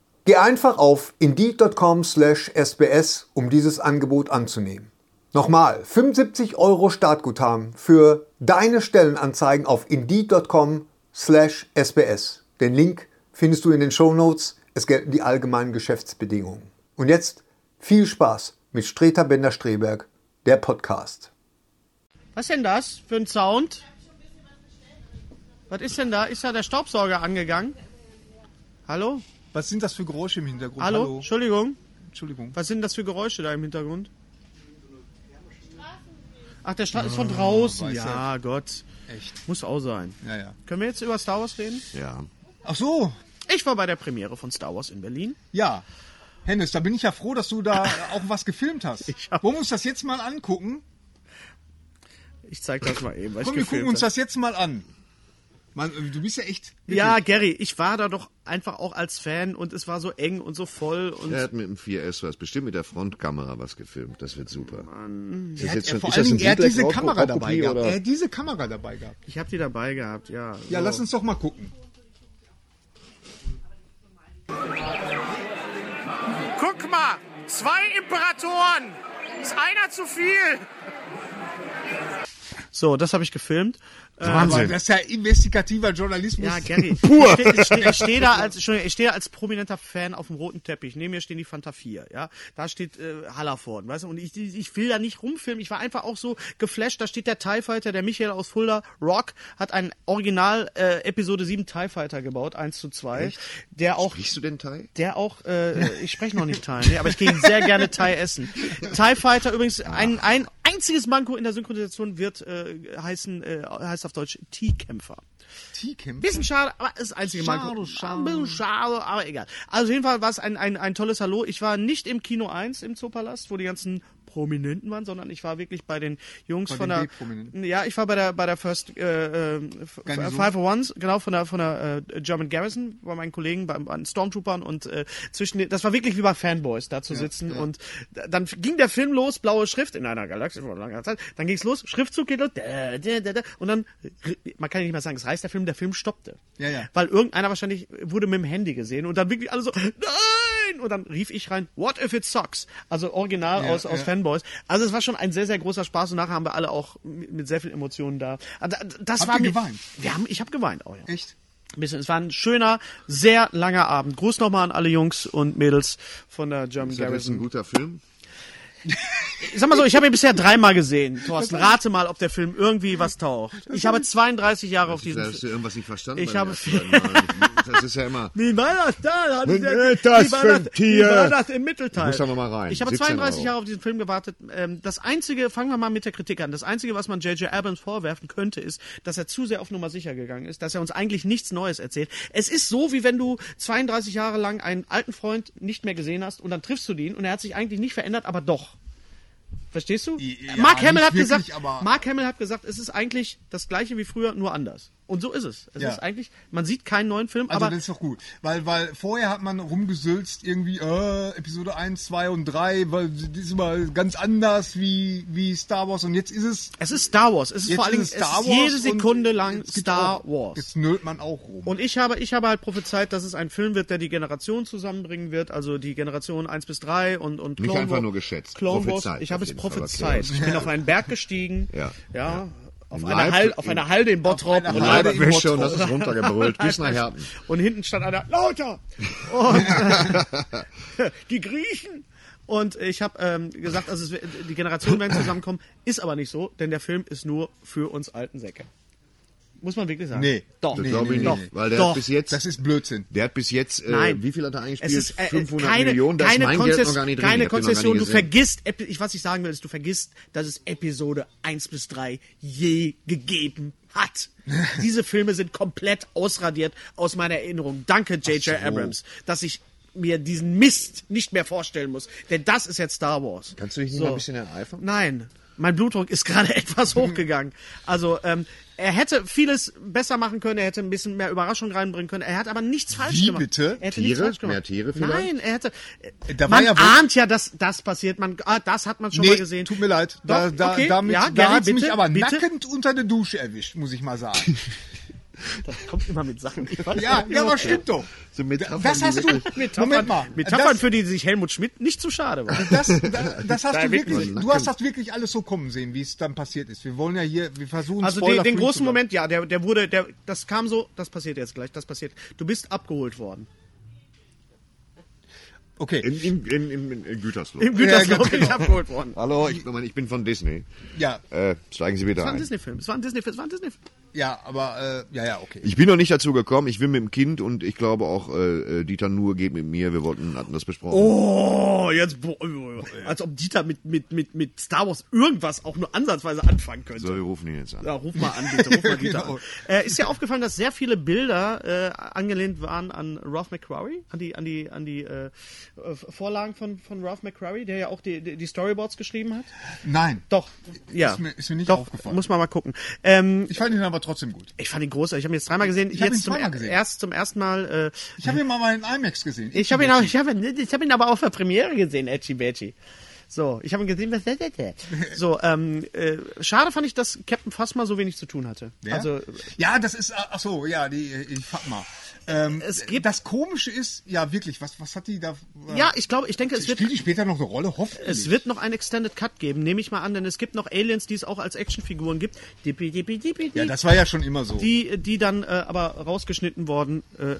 Geh einfach auf indeed.com/sbs, um dieses Angebot anzunehmen. Nochmal, 75 Euro Startguthaben für deine Stellenanzeigen auf indeed.com/sbs. Den Link findest du in den Shownotes. Es gelten die allgemeinen Geschäftsbedingungen. Und jetzt viel Spaß mit Streter Bender-Streberg, der Podcast. Was denn das für ein Sound? Was ist denn da? Ist da der Staubsauger angegangen? Hallo? Was sind das für Geräusche im Hintergrund? Hallo? Entschuldigung. Entschuldigung. Was sind das für Geräusche da im Hintergrund? Ach, der Start ist von draußen. weiß Ja, Gott. Echt? Muss auch sein. Ja, ja. Können wir jetzt über Star Wars reden? Ja. Ach so. Ich war bei der Premiere von Star Wars in Berlin. Ja. Hennes, da bin ich ja froh, dass du da auch was gefilmt hast. Ich hab- Wollen wir uns das jetzt mal angucken? Ich zeig das mal eben, was Komm, ich wir gucken uns das jetzt mal an. Mann, du bist ja echt. Ja, Gary, ich war da doch einfach auch als Fan und es war so eng und so voll und Er hat mit dem 4S was, bestimmt mit der Frontkamera was gefilmt. Das wird super. Ist das Er hat, schon, vor ist Dingen, er hat diese Bootleg- Kamera Raubkopie dabei gehabt. oder? Er hat diese Kamera dabei gehabt. ich habe die dabei gehabt, ja. Ja, so. lass uns doch mal gucken. Guck mal, zwei Imperatoren. Ist einer zu viel. So, das habe ich gefilmt. Aber das ist ja investigativer Journalismus. Ja, Gary. Pur. Ich stehe steh, da als ich stehe da als prominenter Fan auf dem roten Teppich. Neben mir stehen die Fanta 4, ja. Da steht äh, Hallerford, weißt du, und ich, ich will da nicht rumfilmen. Ich war einfach auch so geflasht. Da steht der TIE Fighter, der Michael aus Fulda, Rock, hat ein Original äh, Episode 7 TIE Fighter gebaut, 1 zu 2. Der auch Riechst du den Teil? der auch, äh, ich spreche noch nicht Thai, nee, aber ich gehe sehr gerne Thai essen. Thai Fighter übrigens, ein, ein einziges Manko in der Synchronisation wird äh, heißen, äh, heißt auf Deutsch T-Kämpfer. T-Camp. Bisschen schade, aber ist das einzige Schade, Manko. schade. Ein bisschen schade, aber egal. Also auf jeden Fall war es ein, ein, ein tolles Hallo. Ich war nicht im Kino 1 im Zoopalast, wo die ganzen Prominenten waren, sondern ich war wirklich bei den Jungs Bei von den der ja, ich war bei der bei der First äh, äh. Five of Ones, genau von der von der äh, German Garrison, bei meinen Kollegen, bei, bei den Stormtroopern und äh, zwischen den, das war wirklich wie bei Fanboys da zu sitzen und da- dann ging der Film los, blaue Schrift in einer Galaxie vor langer Zeit, dann ging's los, Schriftzug geht los, da, da, da, da, und dann man kann ja nicht mal sagen, es reißt der Film, der Film stoppte. Ja, ja. Weil irgendeiner wahrscheinlich wurde mit dem Handy gesehen und dann wirklich alle so nein und dann rief ich rein, what if it sucks? Also original Ja, aus aus ja. Fanboys. Also es war schon ein sehr sehr großer Spaß und nachher haben wir alle auch mit, sehr viel Emotionen da. Also, Das Habt war ihr mir, geweint? Wir haben, ich habe geweint auch. Ja. Echt? Ein bisschen. Es war ein schöner, sehr langer Abend. Gruß nochmal an alle Jungs und Mädels von der German Ist das jetzt ein Garrison. guter Film? Ich sag mal so, ich habe ihn bisher dreimal gesehen. Thorsten, rate mal, ob der Film irgendwie was taucht. Ich habe 32 Jahre auf diesen Da hast du Film. irgendwas nicht verstanden. Ich habe. Das ist ja immer. Wie war das da? Wie war das, Tier? Wie war das im Mittelteil? Muss da noch mal rein. Ich habe 17 32 Euro. Jahre auf diesen Film gewartet. Ähm, Das einzige, fangen wir mal mit der Kritik an. Das einzige, was man J.J. Abrams vorwerfen könnte, ist, dass er zu sehr auf Nummer sicher gegangen ist, dass er uns eigentlich nichts Neues erzählt. Es ist so, wie wenn du 32 Jahre lang einen alten Freund nicht mehr gesehen hast und dann triffst du den und er hat sich eigentlich nicht verändert, aber doch. Verstehst du? Ja, Mark Hamill hat wirklich, gesagt, Mark Hamill hat gesagt, es ist eigentlich das gleiche wie früher, nur anders. Und so ist es. Es Ja. ist eigentlich, man sieht keinen neuen Film, Also aber das ist doch gut. Weil, weil vorher hat man rumgesülzt irgendwie, äh, Episode 1, 2 und 3, weil das ist immer ganz anders wie, wie Star Wars und jetzt ist es. es ist Star Wars. Es ist vor es es Star ist Wars jede und Sekunde lang Star auch, Wars. Jetzt nölt man auch rum. Und ich habe, ich habe halt prophezeit, dass es ein Film wird, der die Generation zusammenbringen wird, also die Generation 1 bis 3 und, und Nicht Clone einfach Wars- nur geschätzt, Clone Wars. prophezeit Ich habe es prophezeit. Ich bin auf einen Berg gestiegen. Ja. Ja. Auf einer, Leib- Halde, auf einer Halde in Bottrop. einer und, Halde leider- in Wäsche und das ist runtergebrüllt bis nach Herten. und hinten stand einer, lauter! Und, die Griechen! Und ich habe ähm, gesagt, also es, die Generationen werden zusammenkommen. Ist aber nicht so, denn der Film ist nur für uns alten Säcke. Muss man wirklich sagen. Nee. Doch. Das Nee, glaube ich nee, nicht, nee. weil der Doch. hat bis jetzt, Das ist Blödsinn. der hat bis jetzt, äh, Nein. wie viel hat er Es eingespielt? ist äh, 500 keine, Millionen, da ist keine, mein Geld Konzess noch gar nicht drin. keine Konzession. Du vergisst, ich, was ich sagen will, ist, du vergisst, dass es Episode 1 bis 3 je gegeben hat. Diese Filme sind komplett ausradiert aus meiner Erinnerung. Danke, J.J. Abrams, dass ich mir diesen Mist nicht mehr vorstellen muss. Denn das ist jetzt Star Wars. Kannst du dich nicht mal ein bisschen ereifern? Nein. Mein Blutdruck ist gerade etwas hochgegangen. Also, ähm, er hätte vieles besser machen können, er hätte ein bisschen mehr Überraschung reinbringen können, er hat aber nichts falsch Wie gemacht. bitte? Er hätte Tiere? Mehr Tiere vielleicht? Nein, er hätte. Da war man ja ahnt ja, dass das passiert. Man, ah, das hat man schon mal gesehen. tut mir leid. Da, Doch, da, okay. damit, Ja, da hat's mich aber bitte. nackend unter der Dusche erwischt, muss ich mal sagen. Das kommt immer mit Sachen. Ich weiß ja, ja, aber stimmt doch. So Metaphern, Das hast du. Metaphern, Moment mal. Metaphern, das, für die sich Helmut Schmidt nicht zu schade war. das, das, das hast Da du wirklich du hast das wirklich alles so kommen sehen, wie es dann passiert ist. Wir wollen ja hier, wir versuchen Also den, den großen. Moment, ja, der, der wurde, der, das kam so, das passiert jetzt gleich, das passiert. Du bist abgeholt worden. Okay. In, in, in, in, in Gütersloh. Im Gütersloh Ja, bin genau. ich abgeholt worden. Hallo, ich, ich bin von Disney. Ja, Äh, steigen Sie bitte Es war ein ein. Disney-Film. Es war ein Disney-Film. Es war ein Disney-Film. Ja, aber äh, ja, ja, okay. Ich bin noch nicht dazu gekommen. Ich will mit dem Kind und ich glaube auch äh, äh, Dieter Nuhr geht mit mir. Wir wollten, hatten das besprochen. Oh, jetzt, boah, als ob Dieter mit, mit, mit, mit Star Wars irgendwas auch nur ansatzweise anfangen könnte. So, wir rufen ihn jetzt an. Ja, ruf mal an, bitte. Ruf mal Dieter Genau. an. Äh, ist dir aufgefallen, dass sehr viele Bilder äh, angelehnt waren an Ralph McQuarrie, an die, an die, an die äh, Vorlagen von, von Ralph McQuarrie, der ja auch die, die die Storyboards geschrieben hat? Nein. Doch, ja. Ist mir- ist mir nicht Doch, aufgefallen. Muss man mal gucken. Ähm, Ich fand ihn aber trotzdem gut. ich fand ihn großartig. Ich habe ihn jetzt dreimal gesehen. Ich jetzt ihn zum, zweimal er- gesehen. erst zum ersten Mal. Äh, Ich habe ihn mal in IMAX gesehen. ich habe ihn, auch- ich hab ihn, ich hab ihn aber auf der Premiere gesehen, Edgy Badgy. So, ich habe ihn gesehen, was? So, ähm, äh, schade fand ich, dass Captain Phasma so wenig zu tun hatte. Wer? Also, ja, das ist, ach so, ja, die, die Fatma. Ähm, Es gibt- das Komische ist, ja wirklich, was, was hat die da? äh, ja, ich glaube, ich denke, es wird, Spielt die später noch eine Rolle? Hoffentlich. es wird noch einen Extended Cut geben, nehme ich mal an, denn es gibt noch Aliens, die es auch als Actionfiguren gibt. Dippi, dippi, dippi, ja, das war ja schon immer so. die, die dann äh, aber rausgeschnitten worden äh,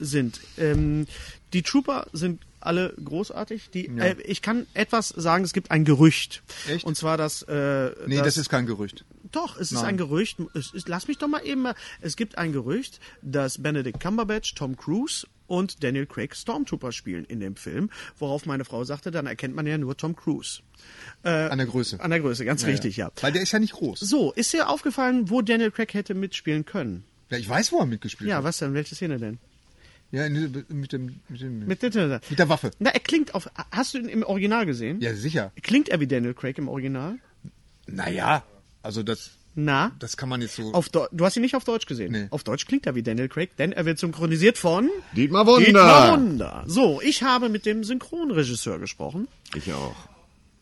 sind. Ähm, die Trooper sind alle großartig. Die, äh, ich kann etwas sagen, es gibt ein Gerücht. Echt? Und zwar, dass... Äh, nee, dass, das ist kein Gerücht. Doch, es ist Nein. ein Gerücht. Es ist, lass mich doch mal eben... mal- Es gibt ein Gerücht, dass Benedict Cumberbatch, Tom Cruise und Daniel Craig Stormtrooper spielen in dem Film, worauf meine Frau sagte, dann erkennt man ja nur Tom Cruise. An der Größe. An der Größe, ganz richtig, ja. Weil der ist ja nicht groß. So, ist dir aufgefallen, wo Daniel Craig hätte mitspielen können? Ja, ich weiß, wo er mitgespielt Ja, hat. was denn? Welche Szene denn? Ja, in- mit dem, mit dem, Mit, mit, mit der Waffe. Na, er klingt auf. Hast du ihn im Original gesehen? Ja, sicher. Klingt er wie Daniel Craig im Original? Naja, also das, Na? das kann man jetzt so. Auf du hast ihn nicht auf Deutsch gesehen. Nee. Auf Deutsch klingt er wie Daniel Craig, denn er wird synchronisiert von Dietmar Wunder. Dietmar Wunder. So, ich habe mit dem Synchronregisseur gesprochen, Ich auch.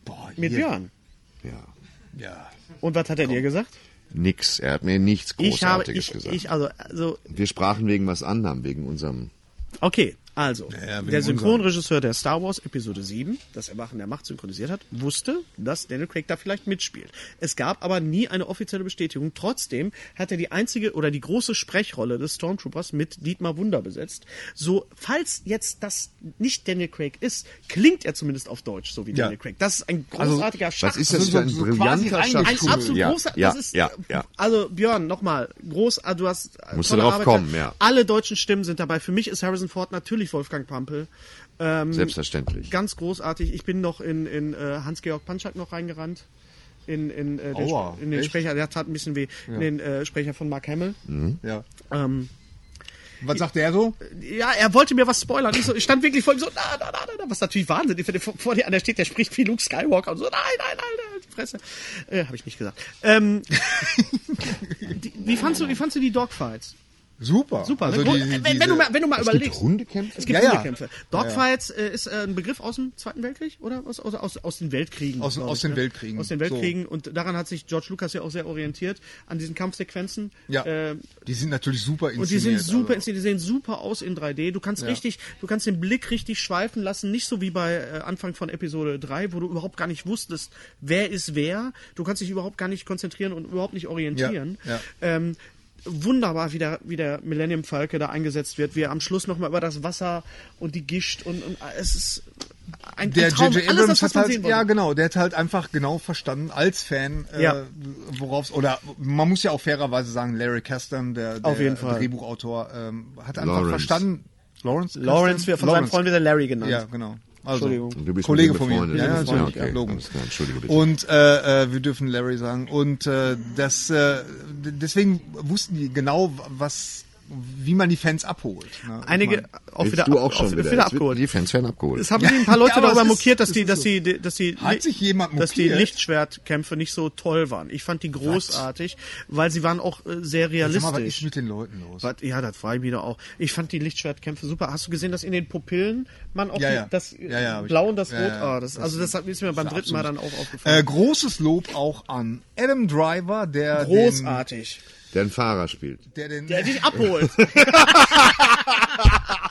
boah, mit hier. Björn. Ja. Ja. Und was hat er dir gesagt? Nix. Er hat mir nichts Ich habe, Großartiges ich, gesagt. ich, also, also, Wir sprachen wegen was anderem, wegen unserem. Okay. Also, Ja, der Synchronregisseur der Star Wars Episode 7, das Erwachen der Macht synchronisiert hat, wusste, dass Daniel Craig da vielleicht mitspielt. Es gab aber nie eine offizielle Bestätigung. Trotzdem hat er die einzige oder die große Sprechrolle des Stormtroopers mit Dietmar Wunder besetzt. So, falls jetzt das nicht Daniel Craig ist, klingt er zumindest auf Deutsch, so wie Ja. Daniel Craig. Das ist ein großartiger Schach. Was ist das für ein so brillanter ein- Ein absolut ja, großer, ja, das ist, ja, ja. also Björn, nochmal, groß, ah, du hast äh, Musst du drauf Arbeit kommen, ja. Alle deutschen Stimmen sind dabei. Für mich ist Harrison Ford natürlich Wolfgang Pampel. Ähm, Selbstverständlich. Ganz großartig. Ich bin noch in, in äh, Hans-Georg Panschak noch reingerannt. In, in, äh, den, Aua, in den? Sprecher, der tat ein bisschen weh, in den äh, Sprecher von Mark Hamill. Ja. Ähm, Was sagt der so? ja, er wollte mir was spoilern. Ich, so, ich stand wirklich vor ihm so, na, na, na, na, was natürlich Wahnsinn. der vor, vor dir einer steht, der spricht wie Luke Skywalker und so, nein, nein, nein, nein, die Fresse. Äh, Habe ich nicht gesagt. Ähm, die, wie, fandst du, wie fandst du die Dogfights? Super. Super. Also die- wenn, die- wenn, diese- du mal, wenn du mal Es überlegst. gibt Hundekämpfe? Es gibt Ja, ja. Hundekämpfe. Dogfights äh, ist äh, ein Begriff aus dem Zweiten Weltkrieg oder aus, aus, aus, aus den Weltkriegen? Aus- aus ich, den ne? Weltkriegen. Aus den Weltkriegen. Und daran hat sich George Lucas ja auch sehr orientiert, an diesen Kampfsequenzen. Ja. Äh, die sind natürlich super inszeniert. und die sind super, also. inszeniert, die sehen super aus in 3D. Du kannst richtig, du kannst den Blick richtig schweifen lassen, nicht so wie bei äh, Anfang von Episode 3, wo du überhaupt gar nicht wusstest, wer ist wer. Du kannst dich überhaupt gar nicht konzentrieren und überhaupt nicht orientieren. Ja, ja. Ähm, wunderbar, wie der, wie der Millennium Falke da eingesetzt wird, wie er am Schluss nochmal über das Wasser und die Gischt und, und es ist ein, Der ein Traum. J.J. Alles Abrams das, was hat man halt, sehen ja genau, der hat halt einfach genau verstanden als Fan, Ja. äh, worauf oder man muss ja auch fairerweise sagen, Larry Kasdan, der, der Auf jeden Fall. Drehbuchautor, ähm, hat einfach Lawrence. verstanden. Lawrence? Lawrence, Kasdan? wir von seinem Lawrence. Freund wieder Larry genannt. Ja, genau. Also, Entschuldigung. Du bist Kollege von mir. Ja, ja, Ja, okay. Entschuldige bitte. Und äh, äh, wir dürfen Larry sagen. Und äh, das, äh, deswegen wussten die genau, was, wie man die Fans abholt. Ne? Einige auch wieder, du ab- auch schon auf, wieder. wieder wird abgeholt. Die Fans werden abgeholt. Es haben sich ein paar Leute Ja, aber darüber ist- mokiert, dass die, dass so. die, dass die, Hat sich jemand dass die? Lichtschwertkämpfe nicht so toll waren. Ich fand die großartig, weil sie waren auch äh, sehr Sag mal, was ist realistisch. mit den Leuten los? Was, ja, das war ich wieder auch. Ich fand die Lichtschwertkämpfe super. Hast du gesehen, dass in den Pupillen man auch Ja, die, ja. das Ja, ja, hab ich- Blau und das ja, Rot, ja. ah, das, also das hat- ist mir beim dritten Mal dann auch Äh, aufgefallen. großes Lob auch an Adam Driver, der Großartig. Der ein Fahrer spielt. Der den, Der dich abholt.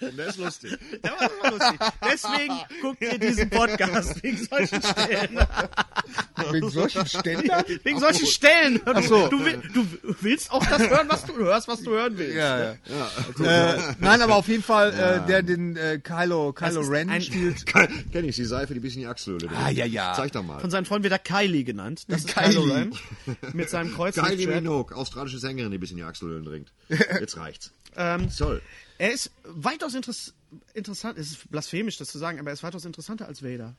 Der ist lustig. Der war immer lustig. Deswegen guckt ihr diesen Podcast wegen solchen Stellen. wegen solchen Ständern? Wegen solchen Stellen. Du, du, will- du willst auch das hören, was du hörst, was du hören willst. Ja, ja. Äh, nein, aber auf jeden Fall, äh, der den äh, Kylo, Kylo Ren spielt. Kenn ich, die Seife, die bisschen in die Achselhöhle. Ah, ja, ja. Zeig doch mal. Von seinen Freunden wird er Kylie genannt. Das ist Kylie. Kylo Ren. Mit seinem Kreuz. Kylie Minogue, australische Sängerin, die bis in die Achselhöhlen dringt. Jetzt reicht's. Ähm, Soll. Er ist weitaus interess interessant, es ist blasphemisch, das zu sagen, aber er ist weitaus interessanter als Vader.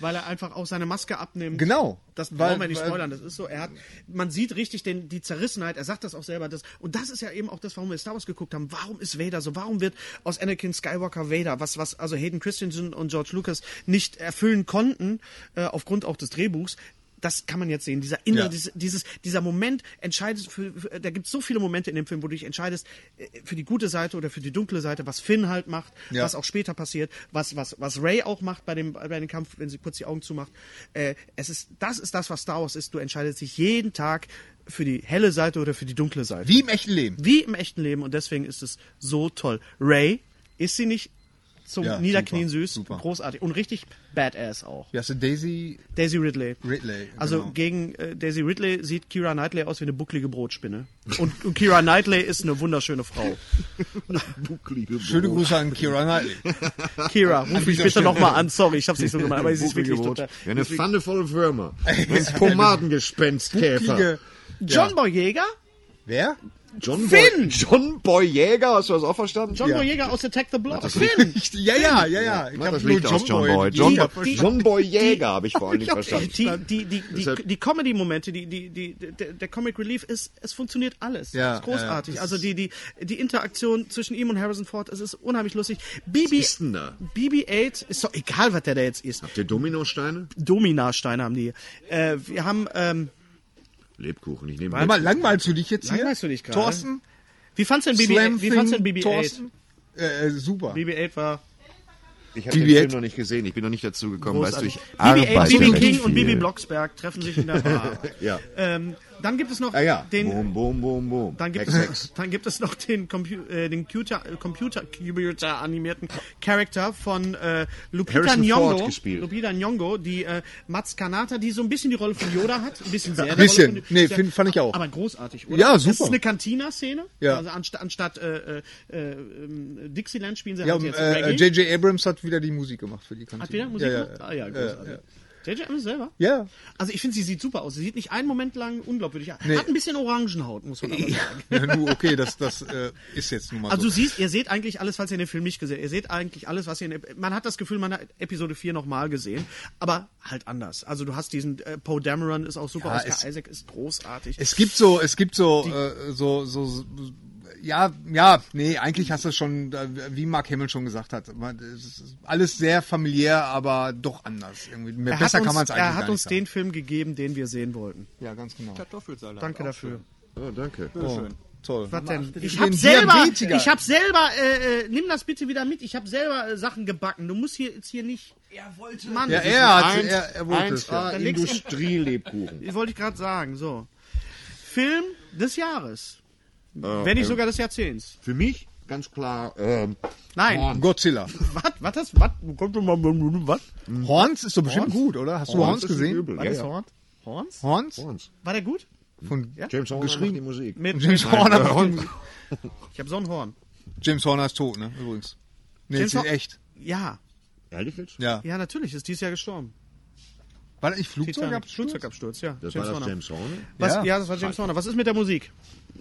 Weil er einfach auch seine Maske abnimmt. Genau. Das Weil- brauchen wir nicht spoilern. Das ist so. Er hat, man sieht richtig den, die Zerrissenheit. Er sagt das auch selber. Das, und das ist ja eben auch das, warum wir Star Wars geguckt haben. Warum ist Vader so? Warum wird aus Anakin Skywalker Vader, was, was also Hayden Christensen und George Lucas nicht erfüllen konnten, äh, aufgrund auch des Drehbuchs? Das kann man jetzt sehen. Dieser innere, Ja. dieses, dieses, dieser Moment entscheidet für, für da gibt es so viele Momente in dem Film, wo du dich entscheidest äh, für die gute Seite oder für die dunkle Seite, was Finn halt macht, Ja. was auch später passiert, was, was, was Ray auch macht bei dem, bei dem Kampf, wenn sie kurz die Augen zumacht. Äh, es ist, das ist das, was Star Wars ist. Du entscheidest dich jeden Tag für die helle Seite oder für die dunkle Seite. Wie im echten Leben. Wie im echten Leben und deswegen ist es so toll. Ray, ist sie nicht zum Ja, Niederknien super, süß, super. großartig und richtig badass auch. Wie hast du Daisy Daisy Ridley. Ridley? Also genau. gegen äh, Daisy Ridley sieht Kira Knightley aus wie eine bucklige Brotspinne. Und, und Kira Knightley ist eine wunderschöne Frau. Schöne Grüße an Kira Knightley. Kira, ruf mich bitte nochmal an. Sorry, ich hab's nicht so gemacht, aber sie ist wirklich total. Ja, eine Pfanne voll Würmer. Ein Pomadengespenstkäfer. Bucklige- John Boyega? Wer? John Finn! Boy, John Boyega, hast du das auch verstanden? John Ja. Boyega aus Attack the Block. Finn! Ja, ja, ja, ja. Ich hab das nur liegt aus John Boy. die- John, die- Boy- John Boy Jäger habe ich vor allen Dingen verstanden. Die, die, die, die, die Comedy-Momente, die, die, die, der, der Comic Relief ist, es funktioniert alles. Ja, es ist großartig. ja, also die, die, die Interaktion zwischen ihm und Harrison Ford, es ist unheimlich lustig. BB, ist denn da? BB-8 ist doch egal, was der da jetzt ist. Der Dominosteine? Dominasteine haben die. Äh, wir haben, ähm, Lebkuchen, ich nehme Warte mal, langweilst du dich jetzt hier? Langweilst du dich gerade? Thorsten? wie fandst du denn Slam BB-8? Wie fandst du denn BB-8? Thorsten? Äh, äh, super. BB-8 war Ich habe den BB-8. Film noch nicht gesehen, ich bin noch nicht dazu gekommen, weißt du, großartig. ich BB-8, arbeite BB King und. BB Blocksberg treffen sich in der Bar. Ja. ähm, Dann gibt es noch Ah ja. den. boom, boom, boom, boom. Dann gibt, es, dann gibt es noch den, Compu äh, den Computer, äh, Computer, Computer animierten Charakter von äh, Lupita Nyong'o. Lupita Nyong'o, die äh, Mats Kanata, die so ein bisschen die Rolle von Yoda hat. Ein bisschen sehr. Ein Rolle bisschen. von- Nee, find- fand ich auch. Aber großartig, oder? Ja, Das super. ist eine Cantina-Szene. Ja. Also anstatt, anstatt äh, äh, äh, ähm, Dixieland spielen sie Ja, halt und, jetzt äh, Reggae. J.J. Abrams hat wieder die Musik gemacht für die Kantine. Hat wieder Musik ja, gemacht? ja, Ah ja, großartig. J.J. Abrams selber? Ja. Also ich finde, sie sieht super aus. Sie sieht nicht einen Moment lang unglaubwürdig aus. Nee. Hat ein bisschen Orangenhaut, muss man aber sagen. ja nu, okay, das, das äh, ist jetzt nun mal Also so. du siehst, ihr seht eigentlich alles, falls ihr den Film nicht gesehen habt. Ihr seht eigentlich alles, was ihr in Man hat das Gefühl, man hat Episode 4 nochmal gesehen, aber halt anders. Also du hast diesen äh, Poe Dameron ist auch super, Ja, Oscar es- Isaac ist großartig. Es gibt so, es gibt so, äh, so, so, so, ja, ja, nee, eigentlich hast du schon, äh, wie Mark Hamill schon gesagt hat, man- es ist alles sehr familiär, aber doch anders. Irgendwie. Mehr- er Besser hat kann man uns, es eigentlich er hat gar uns nicht den Film gegeben, den wir sehen wollten. Ja, ganz genau. Kartoffelsalat. Danke auch dafür. Oh, danke. Oh, toll. Was denn? Ich habe selber, ich habe selber, äh, äh, nimm das bitte wieder mit. Ich habe selber äh, Sachen gebacken. Du musst hier jetzt hier nicht. Er wollte. Mann, Ja, das ist- er hat, Eins- er, er wollte es. 1A Ja. Dann legst du- Industrielebkuchen. Das wollte ich gerade sagen. So, Film des Jahres, Äh, wenn nicht äh, sogar des Jahrzehnts. Für mich ganz klar. Ähm, Nein. Horn. Godzilla. Was? Was das? Was? Kommt doch mal was? Horns ist doch bestimmt gut, oder? Hast du Horns gesehen? übel. Was Ja, ist ja. Horn? Horns? Horns? Horns. War der gut? Von James Horner macht die Musik. Mit, James mit, Horner. äh, Horn. Ich habe so ein Horn. James Horner ist tot, ne? Übrigens. Nee, James ist echt. Ja, Ehrlich jetzt? Ja. ja, natürlich. Ist dieses Jahr gestorben. War das nicht. Flugzeugabsturz? Flugzeugabsturz, ja. Das James war das Horner. James Horner? Was, ja. Ja. das war James Horner. Was ist mit der Musik?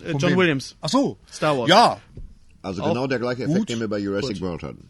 Äh, Von John wem? Williams. Ach so. Star Wars. Ja. Also genau der gleiche Effekt, gut. den wir bei Jurassic World hatten.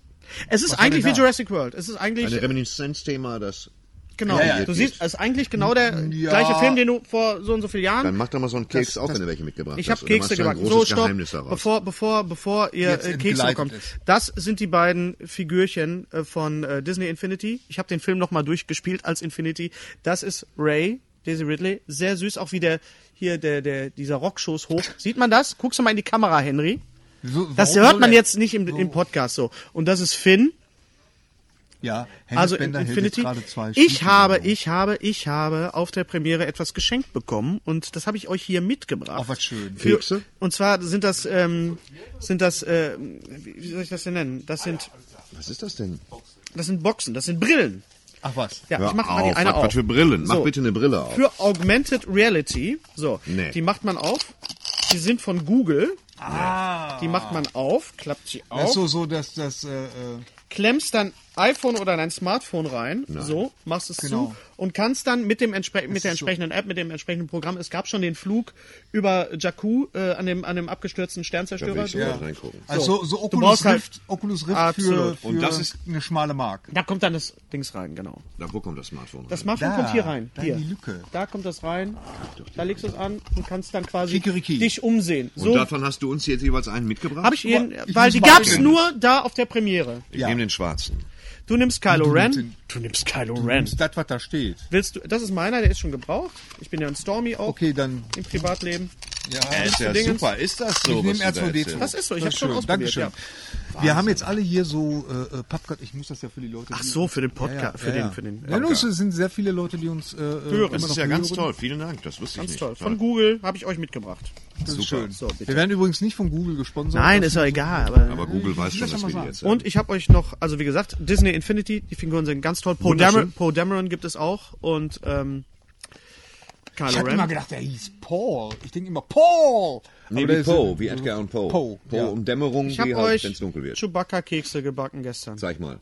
Es ist Was eigentlich wie? Jurassic World. Es ist eigentlich Ein Reminiszenzthema, das. genau. Ja, ja. du siehst, es ist eigentlich genau der Ja. gleiche Film, den du vor so und so vielen Jahren Dann mach doch mal so einen Keks Das- auf, das- wenn du welche mitgebracht Ich hast. habe Oder Kekse gebacken. So, stopp. Bevor, bevor, bevor ihr Jetzt äh, Kekse bekommt. es. Das sind die beiden Figürchen äh, von äh, Disney Infinity. Ich habe den Film nochmal durchgespielt als Infinity. Das ist Ray, Daisy Ridley. Sehr süß, auch wie der hier der, der dieser Rockschoß hoch. Sieht man das? Guckst du mal in die Kamera, Henry. So, Das hört man jetzt nicht im, im Podcast so. Und das ist Finn. Ja, Hennes Also in Bender hält Infinity. jetzt gerade zwei Ich habe, ich habe, ich habe auf der Premiere etwas geschenkt bekommen und das habe ich euch hier mitgebracht. Ach, was schön. Für, und zwar sind das, ähm, sind das, äh, wie wie soll ich das denn nennen? Das sind, Was ist das denn? das sind Boxen, das sind Brillen. Ach was. Ja, Hör ich mache mal die auf, eine was, auf. was für Brillen? Mach So. bitte eine Brille auf. Für Augmented Reality. So, Nee. die macht man auf. Die sind von Google. Die macht man auf, klappt sie Das ist auf, so, so, dass das, äh, äh, klemmst dein iPhone oder dein Smartphone rein, so, machst es Genau. zu und kannst dann mit dem entspre mit der entsprechenden App, mit dem entsprechenden Programm, es gab schon den Flug über Jakku äh, an dem an dem abgestürzten Sternzerstörer. Da will ich mal reingucken. also so, Oculus halt- Rift, Oculus Rift für, Absolut. für Und das ist- eine schmale Mark. Da kommt dann das Dings rein, genau. Da, wo kommt das Smartphone rein? Das Smartphone Da, kommt hier rein. da hier. in die Lücke. Da kommt das rein. Da legst du es an und kannst dann quasi Kikeriki. dich umsehen. Und So davon hast du uns jetzt jeweils einen mitgebracht? habe ich ich weil die gab's sehen. nur da auf der Premiere. Ich Ja. nehme den schwarzen. Du nimmst Kylo Du Ren. nimmst Du nimmst Kylo Ren. Das ist das, was da steht. Willst du? Das ist meiner, der ist schon gebraucht. Ich bin ja ein Stormy auch Okay, dann, im Privatleben. Ja. ist ja Dingens. super. Ist das so? Ich nehme was du da R2D2. erzählst? Das ist so, ich Das habe schon ausprobiert. Dankeschön. Ja. Wir haben jetzt alle hier so äh, äh, Pappgott, ich muss das ja für die Leute. Ach so, für den Podcast, Ja, ja, für ja, den, ja. für den. Ja, es sind sehr viele Leute, die uns äh, hören. Das ist ja ganz toll. Vielen Dank. Das wusste ich Ganz nicht. toll. Von Google habe ich euch mitgebracht. Das ist schön. So, bitte. Wir werden übrigens nicht von Google gesponsert. Nein, Das ist doch egal. Aber Aber Google weiß schon, das dass wir die jetzt und ich habe euch noch, also wie gesagt, Disney Infinity, die Figuren sind ganz toll. Poe. Dameron, Poe Dameron gibt es auch und ähm, Kylo ich habe Ren. immer gedacht, der hieß Paul. Ich denke immer Paul. Nee, wie Poe, wie Edgar und Poe. Poe, Poe ja. und Dämmerung, ich wie halt, euch wenn es dunkel wird. Chewbacca-Kekse gebacken gestern. Zeig mal.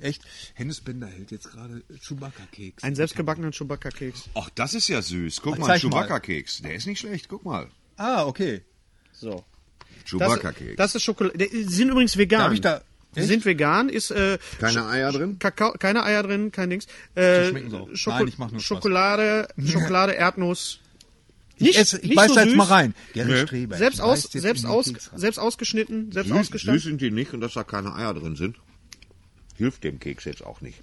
Echt? Hennes Bender hält jetzt gerade Chewbacca-Keks. Einen selbstgebackenen Chewbacca-Keks. Ach, das ist ja süß. Guck Ach, mal. Chewbacca-Keks. Der ist nicht schlecht. Guck mal. Ah, okay. So. Das, Chewbacca-Keks. das ist Schokolade. Die sind übrigens vegan. Darf ich da- Die Echt? sind vegan, ist äh, Keine Eier drin? Kakao, keine Eier drin, kein Dings. Äh, schmecken sie auch. Schoko Nein, ich mach nur Spaß. Schokolade, Schokolade, Erdnuss. Ich, esse, ich nicht beiß so da jetzt süß. mal rein. Gary Nee. Streber. Selbst ich aus, selbst aus, selbst ausgeschnitten, selbst Süß, süß ausgestanzt. sind die nicht und dass da keine Eier drin sind, hilft dem Keks jetzt auch nicht.